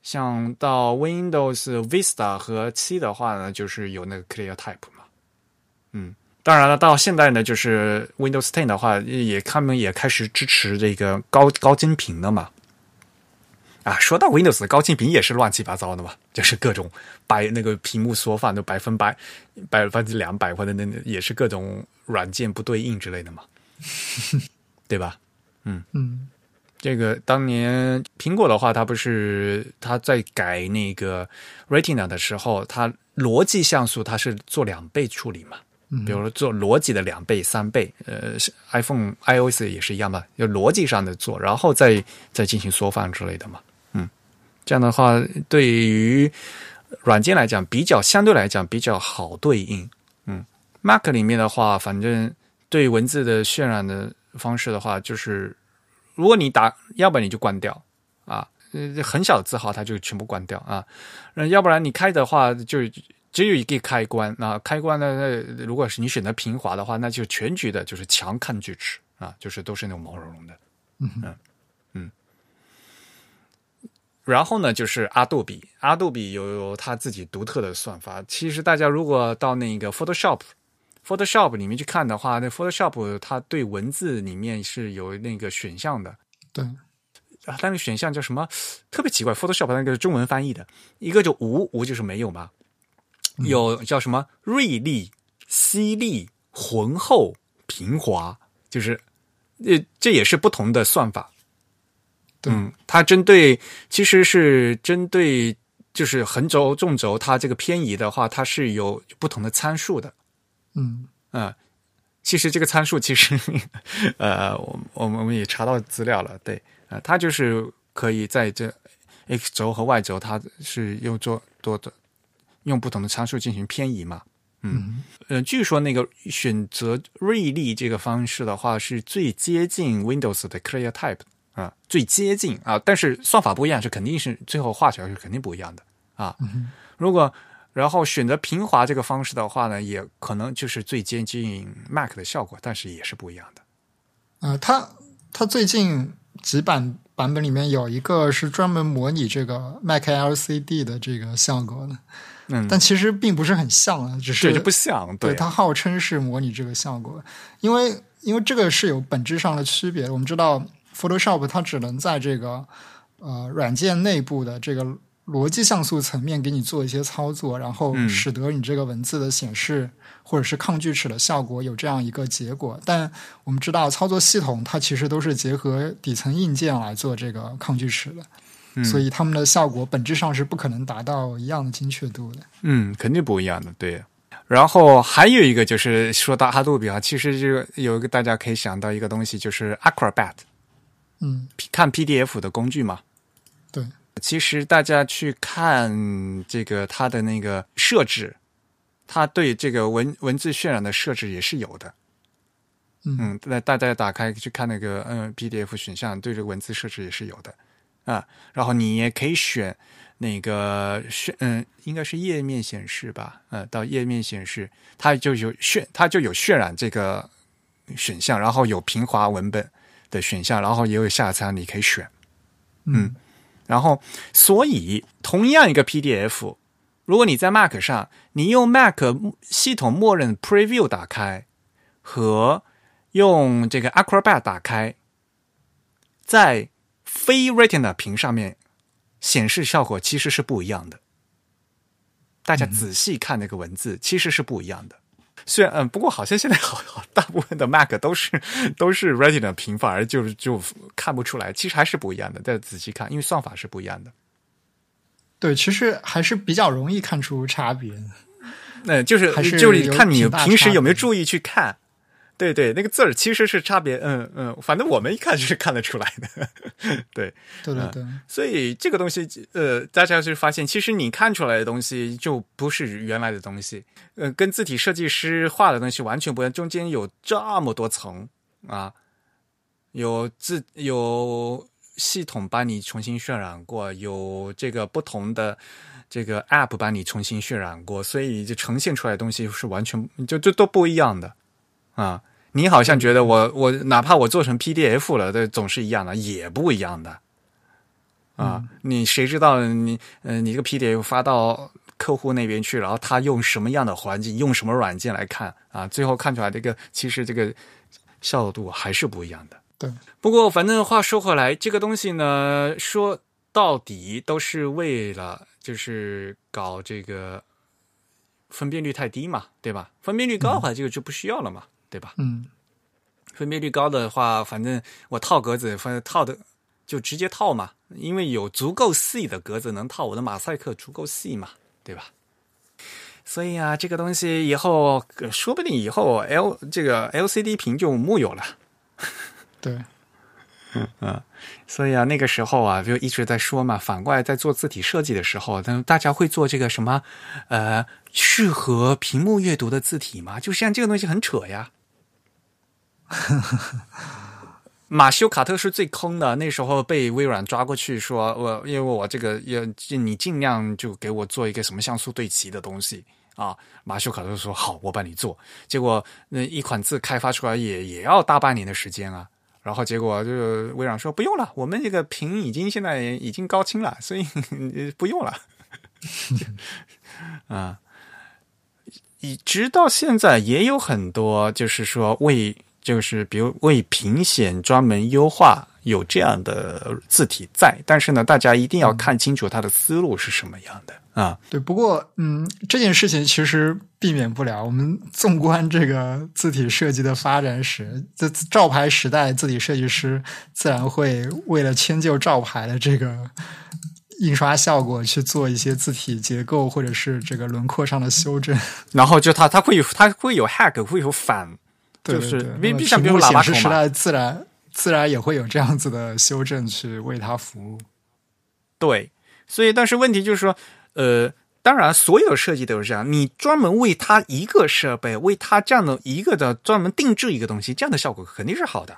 像到 Windows Vista 和七的话呢，就是有那个 clear type 嘛。嗯，当然了，到现在呢，就是 Windows Ten 的话，也他们也开始支持这个高高精屏了嘛。啊，说到 Windows 高清屏也是乱七八糟的嘛，就是各种百那个屏幕缩放都百分百百分之两百或者那也是各种软件不对应之类的嘛，对吧？嗯嗯，这个当年苹果的话，它不是它在改那个 Retina 的时候，它逻辑像素它是做两倍处理嘛，比如说做逻辑的两倍、三倍，呃，iPhone iOS 也是一样嘛，就逻辑上的做，然后再再进行缩放之类的嘛。嗯这样的话，对于软件来讲，比较相对来讲比较好对应。嗯，Mac 里面的话，反正对文字的渲染的方式的话，就是如果你打，要不然你就关掉啊，很小的字号它就全部关掉啊。要不然你开的话，就只有一个开关啊。开关呢，那如果是你选择平滑的话，那就全局的就是强看锯齿啊，就是都是那种毛茸茸的。嗯嗯。然后呢，就是阿杜比，阿杜比有它自己独特的算法。其实大家如果到那个 Photoshop，Photoshop 里面去看的话，那 Photoshop 它对文字里面是有那个选项的。对，啊，那个选项叫什么？特别奇怪，Photoshop 那个中文翻译的一个就无，无就是没有嘛。有叫什么锐利、犀利、浑厚、平滑，就是这，这也是不同的算法。嗯，它针对其实是针对就是横轴、纵轴，它这个偏移的话，它是有不同的参数的。嗯啊，其实这个参数其实呃，我我们我们也查到资料了，对啊，它就是可以在这 x 轴和 y 轴，它是用做多的用不同的参数进行偏移嘛。嗯呃，据说那个选择锐利这个方式的话，是最接近 Windows 的 Clear Type。啊，最接近啊，但是算法不一样，是肯定是最后画出来是肯定不一样的啊。如果然后选择平滑这个方式的话呢，也可能就是最接近 Mac 的效果，但是也是不一样的。呃，它它最近几版版本里面有一个是专门模拟这个 Mac LCD 的这个效果的，嗯，但其实并不是很像啊，只是不像，对它号称是模拟这个效果，因为因为这个是有本质上的区别，我们知道。Photoshop 它只能在这个呃软件内部的这个逻辑像素层面给你做一些操作，然后使得你这个文字的显示或者是抗锯齿的效果有这样一个结果。但我们知道操作系统它其实都是结合底层硬件来做这个抗锯齿的。所以他们的效果本质上是不可能达到一样的精确度的。嗯，肯定不一样的，对。然后还有一个就是说到哈杜比啊，其实就有一个大家可以想到一个东西，就是 Acrobat，嗯，看 PDF 的工具嘛。对，其实大家去看这个它的那个设置，它对这个文文字渲染的设置也是有的。嗯，那大家打开去看那个嗯 PDF 选项，对这个文字设置也是有的啊。然后你也可以选。那个渲嗯，应该是页面显示吧，呃，到页面显示，它就有渲，它就有渲染这个选项，然后有平滑文本的选项，然后也有下餐你可以选，嗯，然后所以同样一个 PDF，如果你在 Mac 上，你用 Mac 系统默认 Preview 打开和用这个 Acrobat 打开，在非 Retina 屏上面。显示效果其实是不一样的，大家仔细看那个文字，其实是不一样的。虽然嗯，不过好像现在好大部分的 Mac 都是 都是 Retina 屏，反而就是就看不出来，其实还是不一样的。再仔细看，因为算法是不一样的。对，其实还是比较容易看出差别。那就是就是看你平时有没有注意去看。对对，那个字儿其实是差别，嗯嗯，反正我们一看就是看得出来的，对对对对。所以这个东西，呃，大家就发现，其实你看出来的东西就不是原来的东西，呃，跟字体设计师画的东西完全不一样，中间有这么多层啊，有字有系统帮你重新渲染过，有这个不同的这个 App 帮你重新渲染过，所以就呈现出来的东西是完全就就都不一样的。啊，你好像觉得我我哪怕我做成 PDF 了，这总是一样的，也不一样的。啊，你谁知道你嗯，你这个 PDF 发到客户那边去，然后他用什么样的环境，用什么软件来看啊？最后看出来这个其实这个效度还是不一样的。对，不过反正话说回来，这个东西呢，说到底都是为了就是搞这个分辨率太低嘛，对吧？分辨率高的话，这个就不需要了嘛。对吧？嗯，分辨率高的话，反正我套格子，反正套的就直接套嘛，因为有足够细的格子能套我的马赛克足够细嘛，对吧？所以啊，这个东西以后说不定以后 L 这个 LCD 屏就木有了。对，嗯嗯，所以啊，那个时候啊，就一直在说嘛，反过来在做字体设计的时候，但大家会做这个什么呃，适合屏幕阅读的字体吗？就像这个东西很扯呀。马修卡特是最坑的，那时候被微软抓过去说，我因为我这个要你尽量就给我做一个什么像素对齐的东西啊。马修卡特说好，我帮你做。结果那一款字开发出来也也要大半年的时间啊。然后结果就微软说不用了，我们这个屏已经现在已经高清了，所以 不用了。啊，一直到现在也有很多就是说为。就是比如为屏显专门优化有这样的字体在，但是呢，大家一定要看清楚它的思路是什么样的啊。对，不过嗯，这件事情其实避免不了。我们纵观这个字体设计的发展史，这照牌时代，字体设计师自然会为了迁就照牌的这个印刷效果，去做一些字体结构或者是这个轮廓上的修正。然后就它它会有它会有 hack，会有反。就是，屏像比如喇叭显示时代，自然自然也会有这样子的修正去为它服务。对，所以但是问题就是说，呃，当然所有设计都是这样，你专门为它一个设备，为它这样的一个的专门定制一个东西，这样的效果肯定是好的。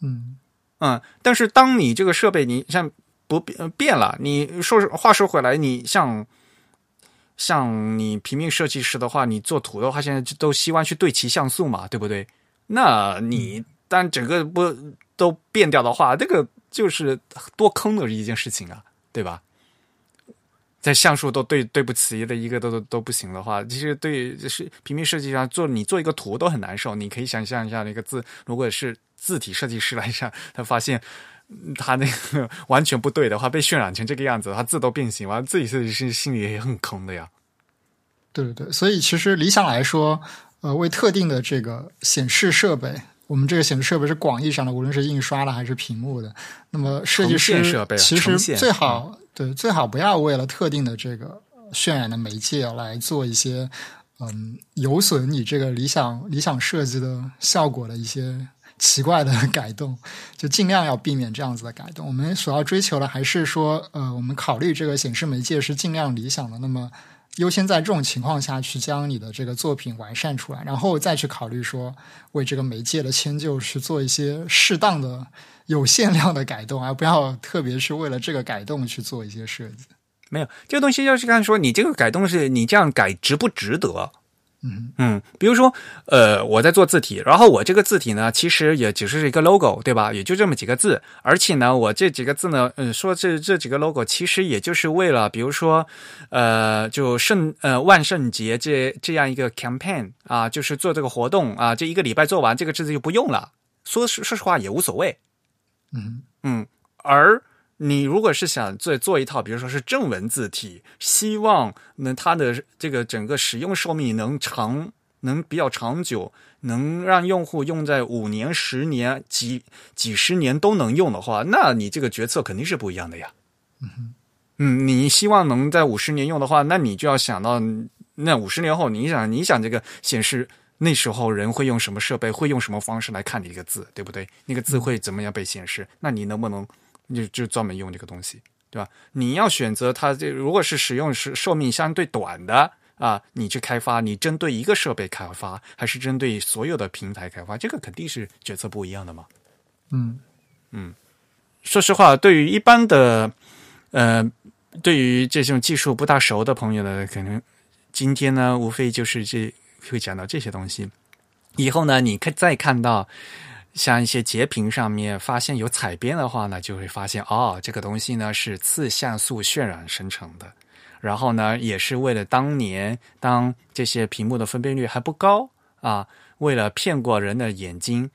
嗯嗯，但是当你这个设备你像不变变了，你说话说回来，你像。像你平面设计师的话，你做图的话，现在都希望去对齐像素嘛，对不对？那你但整个不都变掉的话，这个就是多坑的一件事情啊，对吧？在像素都对对不起的一个都都都不行的话，其实对是平面设计上做你做一个图都很难受。你可以想象一下，那个字如果是字体设计师来讲，他发现他那个完全不对的话，被渲染成这个样子，他字都变形，完自己设计师心里也很坑的呀。对对对，所以其实理想来说，呃，为特定的这个显示设备，我们这个显示设备是广义上的，无论是印刷的还是屏幕的。那么设计师设备啊其实最好对最好不要为了特定的这个渲染的媒介来做一些嗯有损你这个理想理想设计的效果的一些奇怪的 改动，就尽量要避免这样子的改动。我们所要追求的还是说，呃，我们考虑这个显示媒介是尽量理想的，那么优先在这种情况下去将你的这个作品完善出来，然后再去考虑说为这个媒介的迁就去做一些适当的、有限量的改动，而不要特别是为了这个改动去做一些设计。没有这个东西，要是看说你这个改动是你这样改值不值得。嗯嗯，比如说，呃，我在做字体，然后我这个字体呢，其实也只是一个 logo，对吧？也就这么几个字，而且呢，我这几个字呢，嗯，说这这几个 logo，其实也就是为了，比如说，呃，就圣呃万圣节这这样一个 campaign 啊，就是做这个活动啊，这一个礼拜做完，这个字就不用了。说实说实话也无所谓，嗯嗯，而你如果是想做做一套，比如说是正文字体，希望那它的这个整个使用寿命能长，能比较长久，能让用户用在五年、十年、几几十年都能用的话，那你这个决策肯定是不一样的呀。嗯，嗯你希望能在五十年用的话，那你就要想到，那五十年后，你想，你想这个显示那时候人会用什么设备，会用什么方式来看你这个字，对不对？那个字会怎么样被显示？那你能不能就就专门用这个东西，对吧？你要选择它这，如果是使用是寿命相对短的啊，你去开发，你针对一个设备开发，还是针对所有的平台开发，这个肯定是决策不一样的嘛。嗯说实话，对于一般的呃，对于这种技术不大熟的朋友呢，可能今天呢，无非就是这会讲到这些东西。以后呢，你看再看到像一些截屏上面发现有彩边的话呢，就会发现哦，这个东西呢是次像素渲染生成的。然后呢，也是为了当年当这些屏幕的分辨率还不高啊，为了骗过人的眼睛，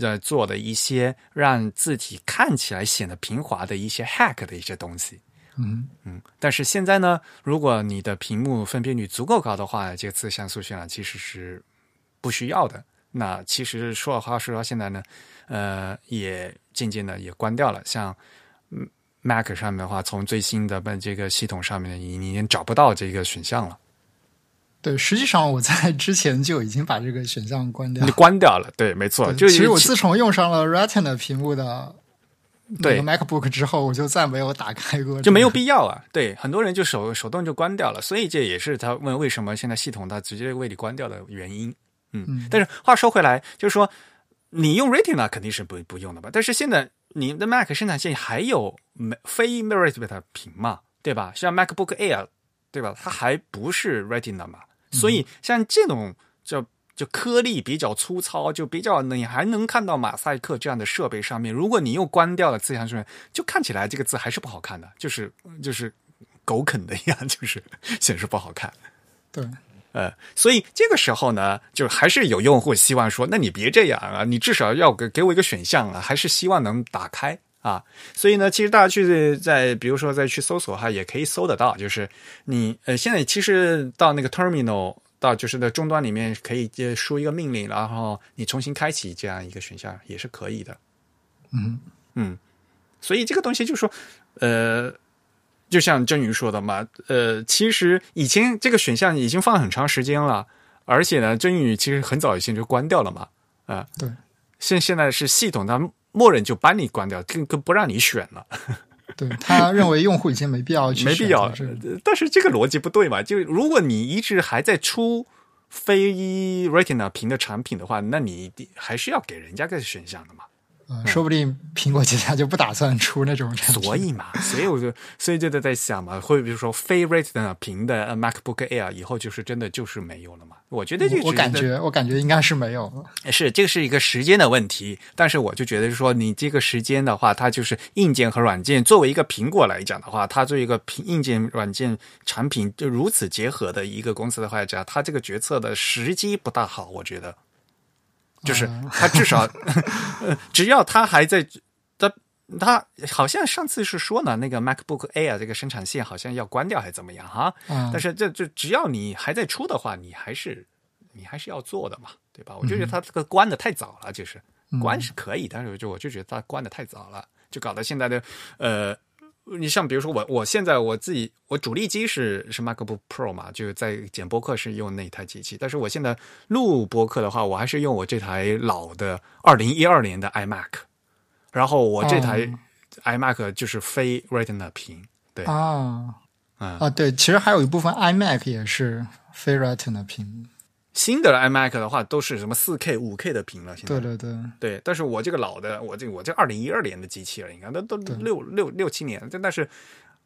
呃，做的一些让字体看起来显得平滑的一些 hack 的一些东西。嗯嗯，但是现在呢，如果你的屏幕分辨率足够高的话，这个次像素渲染其实是不需要的。那其实说话说到现在呢，呃，也渐渐的也关掉了。像嗯 Mac 上面的话，从最新的这个系统上面，你你已经找不到这个选项了，对，实际上我在之前就已经把这个选项关掉了你。关掉了。对，没错，就其实我自从用上了 Retina 屏幕的对 MacBook 之后，我就再没有打开过，就没有必要啊。对，很多人就手手动就关掉了，所以这也是他问为什么现在系统它直接为你关掉的原因。嗯，嗯但是话说回来，就是说你用 Retina 肯定是不不用的吧？但是现在你的 Mac 生产线还有没非 Retina 屏嘛，对吧？像 MacBook Air，对吧？它还不是 Retina 嘛，所以像这种就就颗粒比较粗糙，就比较你还能看到马赛克这样的设备上面，如果你又关掉了字像素，就看起来这个字还是不好看的，就是就是狗啃的一样，就是显示不好看。对，呃，所以这个时候呢，就还是有用户希望说，那你别这样啊，你至少要给给我一个选项啊，还是希望能打开啊。所以呢，其实大家去在比如说再去搜索哈，也可以搜得到，就是你呃现在其实到那个 terminal 到就是在终端里面可以接输一个命令，然后你重新开启这样一个选项也是可以的。嗯嗯，所以这个东西就说，呃，就像郑宇说的嘛，呃，其实以前这个选项已经放很长时间了，而且呢，郑宇其实很早以前就关掉了嘛，啊、对，现现在是系统它默认就把你关掉，更更不让你选了，对他认为用户已经没必要去没必要。但是这个逻辑不对嘛？就如果你一直还在出非 Retina 屏的产品的话，那你还是要给人家个选项的嘛。呃，说不定苹果旗下就不打算出那种产品。所以嘛，所以我就所以就在在想嘛，会比如说非 Retina 屏的呃 MacBook Air 以后就是真的就是没有了嘛？我觉得这个我感觉，我感觉应该是没有了。是这个是一个时间的问题，但是我就觉得说你这个时间的话，它就是硬件和软件作为一个苹果来讲的话，它作为一个平硬件软件产品就如此结合的一个公司的话讲，它这个决策的时机不大好，我觉得。就是他至少，呃只要他还在，他他好像上次是说呢，那个 MacBook Air 这个生产线好像要关掉还是怎么样哈？嗯，但是这这只要你还在出的话，你还是你还是要做的嘛，对吧？我就觉得他这个关的太早了，就是关是可以，但是就我就觉得他关的太早了，就搞得现在的呃。你像比如说我，我现在我自己我主力机是是 MacBook Pro 嘛，就在剪播客是用那台机器。但是我现在录播客的话，我还是用我这台老的二零一二年的 iMac。然后我这台 iMac 就是非 Retina 屏，对啊，嗯啊，对，其实还有一部分 iMac 也是非 Retina 屏。新的 iMac 的话都是什么四 K、五 K 的屏了，现在。对对对，对，但是我这个老的，我这我这二零一二年的机器了，你看，那都六六六七年，但但是，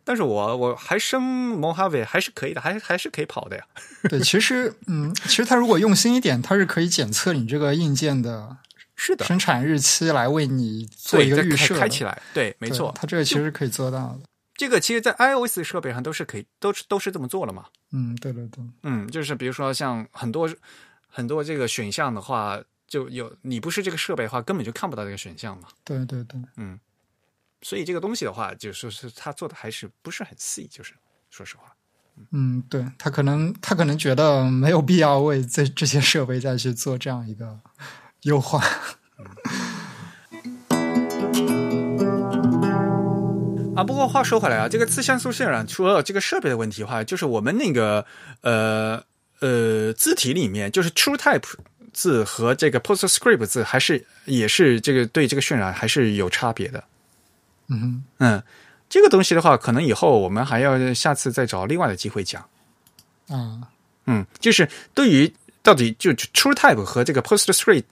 但是我我还升 Mojave 还是可以的，还还是可以跑的呀。对，其实嗯，其实它如果用心一点，它是可以检测你这个硬件的是的。生产日期来为你做一个预设，开开起来，对，没错，它这个其实是可以做到的。这个其实，在 iOS 设备上都是可以，都是都是这么做了嘛。嗯，对对对，嗯，就是比如说像很多很多这个选项的话，就有你不是这个设备的话，根本就看不到这个选项嘛。对对对，嗯所以这个东西的话，就说是他做的还是不是很细，就是说实话。嗯，对他可能他可能觉得没有必要为这这些设备再去做这样一个优化。啊，不过话说回来啊，这个自像素渲染除了这个设备的问题的话，就是我们那个呃呃字体里面，就是 TrueType 字和这个 PostScript 字，还是也是这个对这个渲染还是有差别的。嗯嗯，这个东西的话，可能以后我们还要下次再找另外的机会讲。哼，啊，嗯，就是对于到底就 TrueType 和这个 PostScript，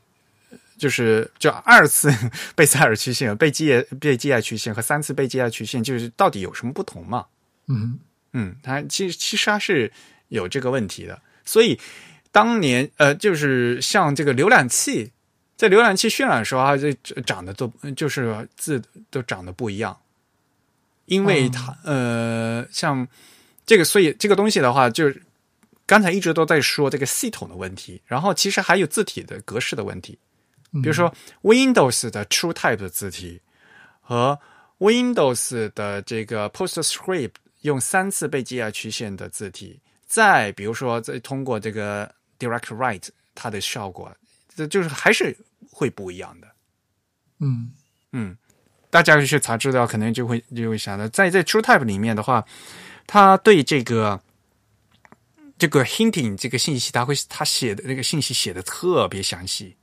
就是就二次贝塞尔曲线、贝基贝基亚曲线和三次贝基亚曲线，就是到底有什么不同嘛？嗯嗯，它其实其实它是有这个问题的，所以当年呃，就是像这个浏览器，在浏览器渲染的时候，它这长得都就是字都长得不一样，因为它、呃，像这个，所以这个东西的话，就是刚才一直都在说这个系统的问题，然后其实还有字体的格式的问题，嗯，比如说 Windows 的 TrueType 的字体和 Windows 的这个 PostScript 用三次被基爱曲线的字体，再比如说再通过这个 DirectWrite 它的效果，这就是还是会不一样的。嗯。嗯，大家去查资料，可能就会就会想到，在在 TrueType 里面的话，它对这个这个 hinting 这个信息，他会他写的那个信息写的特别详细，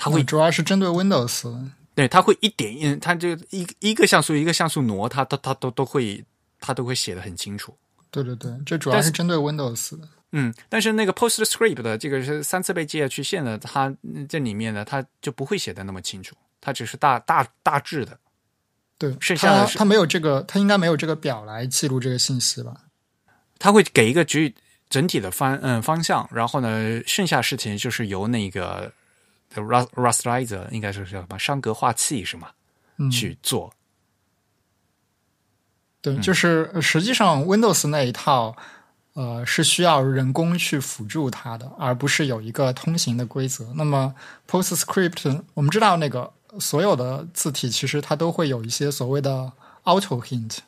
它会主要是针对 Windows。对，它会一点一，它就一一个像素一个像素挪，它它它都都会，它都会写的很清楚。对对对，这主要是是针对 Windows 的。嗯，但是那个 PostScript 的这个是三次被基爱曲线的，它嗯这里面呢，它就不会写的那么清楚，它只是大大大致的。对，剩下的它它没有这个，它应该没有这个表来记录这个信息吧？它会给一个局整体的方嗯方向，然后呢，剩下事情就是由那个 Rust Rasterizer 应该是叫什么伤格化器是吗？嗯，去做。对，嗯就是呃实际上 Windows 那一套，呃，是需要人工去辅助它的，而不是有一个通行的规则。那么 PostScript，我们知道那个所有的字体其实它都会有一些所谓的 Auto Hint，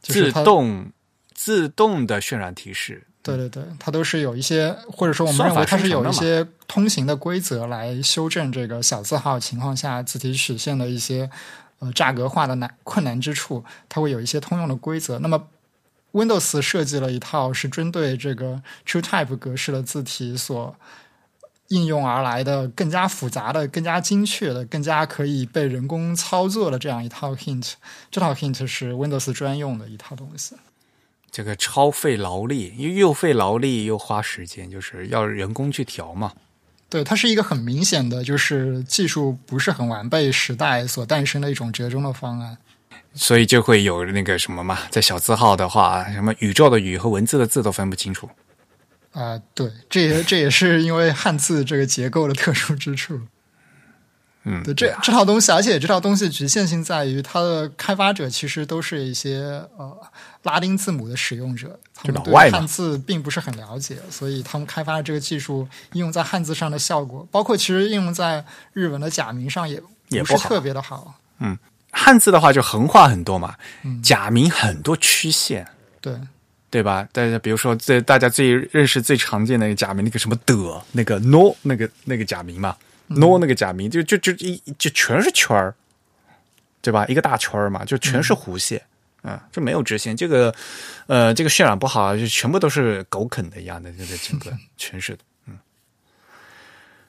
就是自动自动的渲染提示。对对对，它都是有一些，或者说我们认为它是有一些通行的规则来修正这个小字号情况下字体曲线的一些呃价格化的难困难之处，它会有一些通用的规则。那么 Windows 设计了一套是针对这个 TrueType 格式的字体所应用而来的更加复杂的、更加精确的、更加可以被人工操作的这样一套 hint。这套 hint 是 Windows 专用的一套东西。这个超费劳力，又又费劳力又花时间，就是要人工去调嘛。对，它是一个很明显的，就是技术不是很完备时代所诞生的一种折中的方案。所以就会有那个什么嘛，在小字号的话，什么宇宙的宇和文字的字都分不清楚。啊、对，这也这也是因为汉字这个结构的特殊之处。嗯，对，这啊这套东西，而且这套东西局限性在于它的开发者其实都是一些呃拉丁字母的使用者，他们对汉字并不是很了解，所以他们开发的这个技术应用在汉字上的效果，包括其实应用在日文的假名上也也不是特别的好。嗯汉字的话就横画很多嘛，嗯假名很多曲线。对，对吧？大家比如说最大家最认识最常见的一个假名，那个什么的，那个 no 那个那个假名嘛，no 那个假名就就就一就全是圈儿，对吧？一个大圈儿嘛，就全是弧线。啊，就没有直线，这个，呃，这个渲染不好，就全部都是狗啃的一样的，这个整个 全是的，嗯，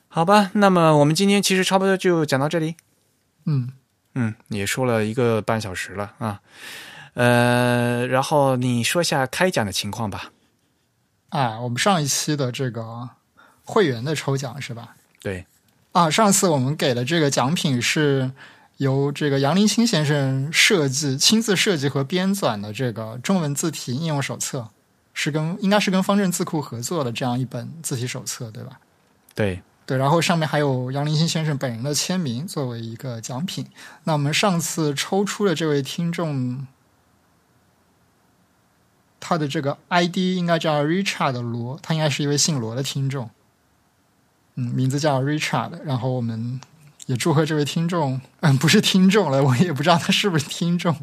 好吧，那么我们今天其实差不多就讲到这里，嗯嗯，也说了一个半小时了啊，呃，然后你说一下开奖的情况吧。啊，我们上一期的这个会员的抽奖是吧？对，啊，上次我们给的这个奖品是。由这个杨林清先生设计、亲自设计和编纂的这个中文字体应用手册，是跟应该是跟方正字库合作的这样一本字体手册，对吧？对对，然后上面还有杨林清先生本人的签名作为一个奖品。那我们上次抽出的这位听众，他的这个 ID 应该叫 Richard 罗，他应该是一位姓罗的听众，嗯，名字叫 Richard。然后我们。也祝贺这位听众，嗯，不是听众了，我也不知道他是不是听众。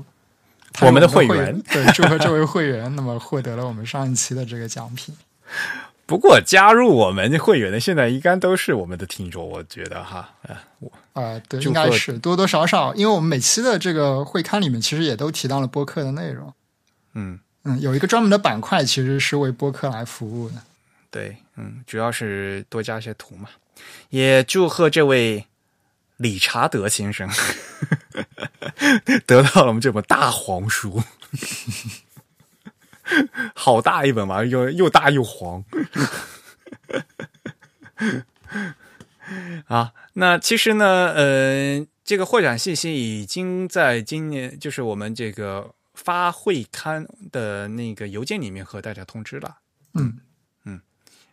我们的会员，对，祝贺这位会员，那么获得了我们上一期的这个奖品。不过加入我们会员的现在应该都是我们的听众，我觉得哈，啊，我啊，对，应该是多多少少，因为我们每期的这个会刊里面其实也都提到了播客的内容。嗯嗯，有一个专门的板块，其实是为播客来服务的。对，嗯，主要是多加一些图嘛。也祝贺这位。理查德先生 得到了我们这本大黄书，好大一本嘛，又又大又黄。啊，那其实呢，呃，这个获奖信息已经在今年，就是我们这个发会刊的那个邮件里面和大家通知了。嗯嗯，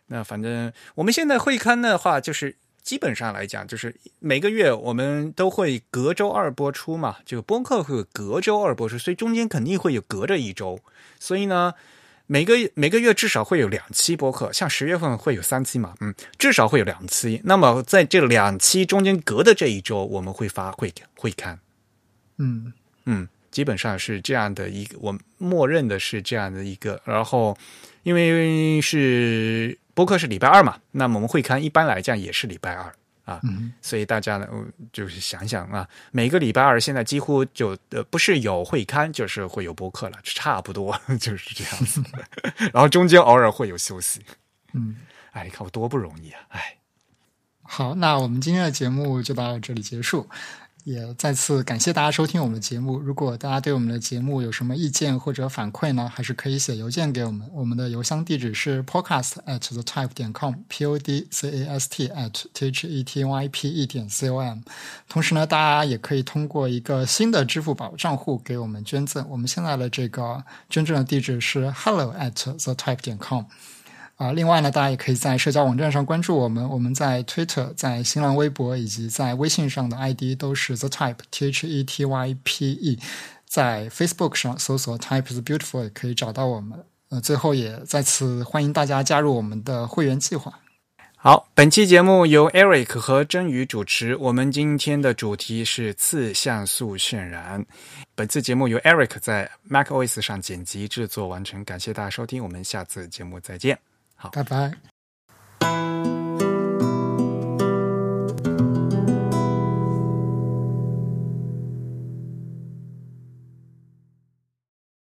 那反正我们现在会刊的话，就是。基本上来讲，就是每个月我们都会隔周二播出嘛，就播客会隔周二播出，所以中间肯定会有隔着一周。所以呢，每个每个月至少会有两期播客，像十月份会有三期嘛，嗯，至少会有两期。那么在这两期中间隔的这一周，我们会发会会刊，嗯嗯，基本上是这样的一个，我默认的是这样的一个。然后因为是。播客是礼拜二嘛？那么我们会刊一般来讲也是礼拜二啊，所以大家呢，就是想想啊，每个礼拜二现在几乎就呃不是有会刊，就是会有播客了，差不多 就是这样子。然后中间偶尔会有休息，嗯，哎，你看我多不容易啊，哎。好，那我们今天的节目就到这里结束。也再次感谢大家收听我们的节目。如果大家对我们的节目有什么意见或者反馈呢，还是可以写邮件给我们。我们的邮箱地址是 podcast at the type 点 com，p o d c a s t at t h e t y p e 点 c o m。同时呢，大家也可以通过一个新的支付宝账户给我们捐赠。我们现在的这个捐赠的地址是 hello at the type 点 com。啊，另外呢，大家也可以在社交网站上关注我们。我们在 Twitter、在新浪微博以及在微信上的 ID 都是 The Type T H E T Y P E。在 Facebook 上搜索 Type is Beautiful 也可以找到我们。呃，最后也再次欢迎大家加入我们的会员计划。好，本期节目由 Eric 和真宇主持。我们今天的主题是次像素渲染。本次节目由 Eric 在 MacOS 上剪辑制作完成。感谢大家收听，我们下次节目再见。好。拜拜。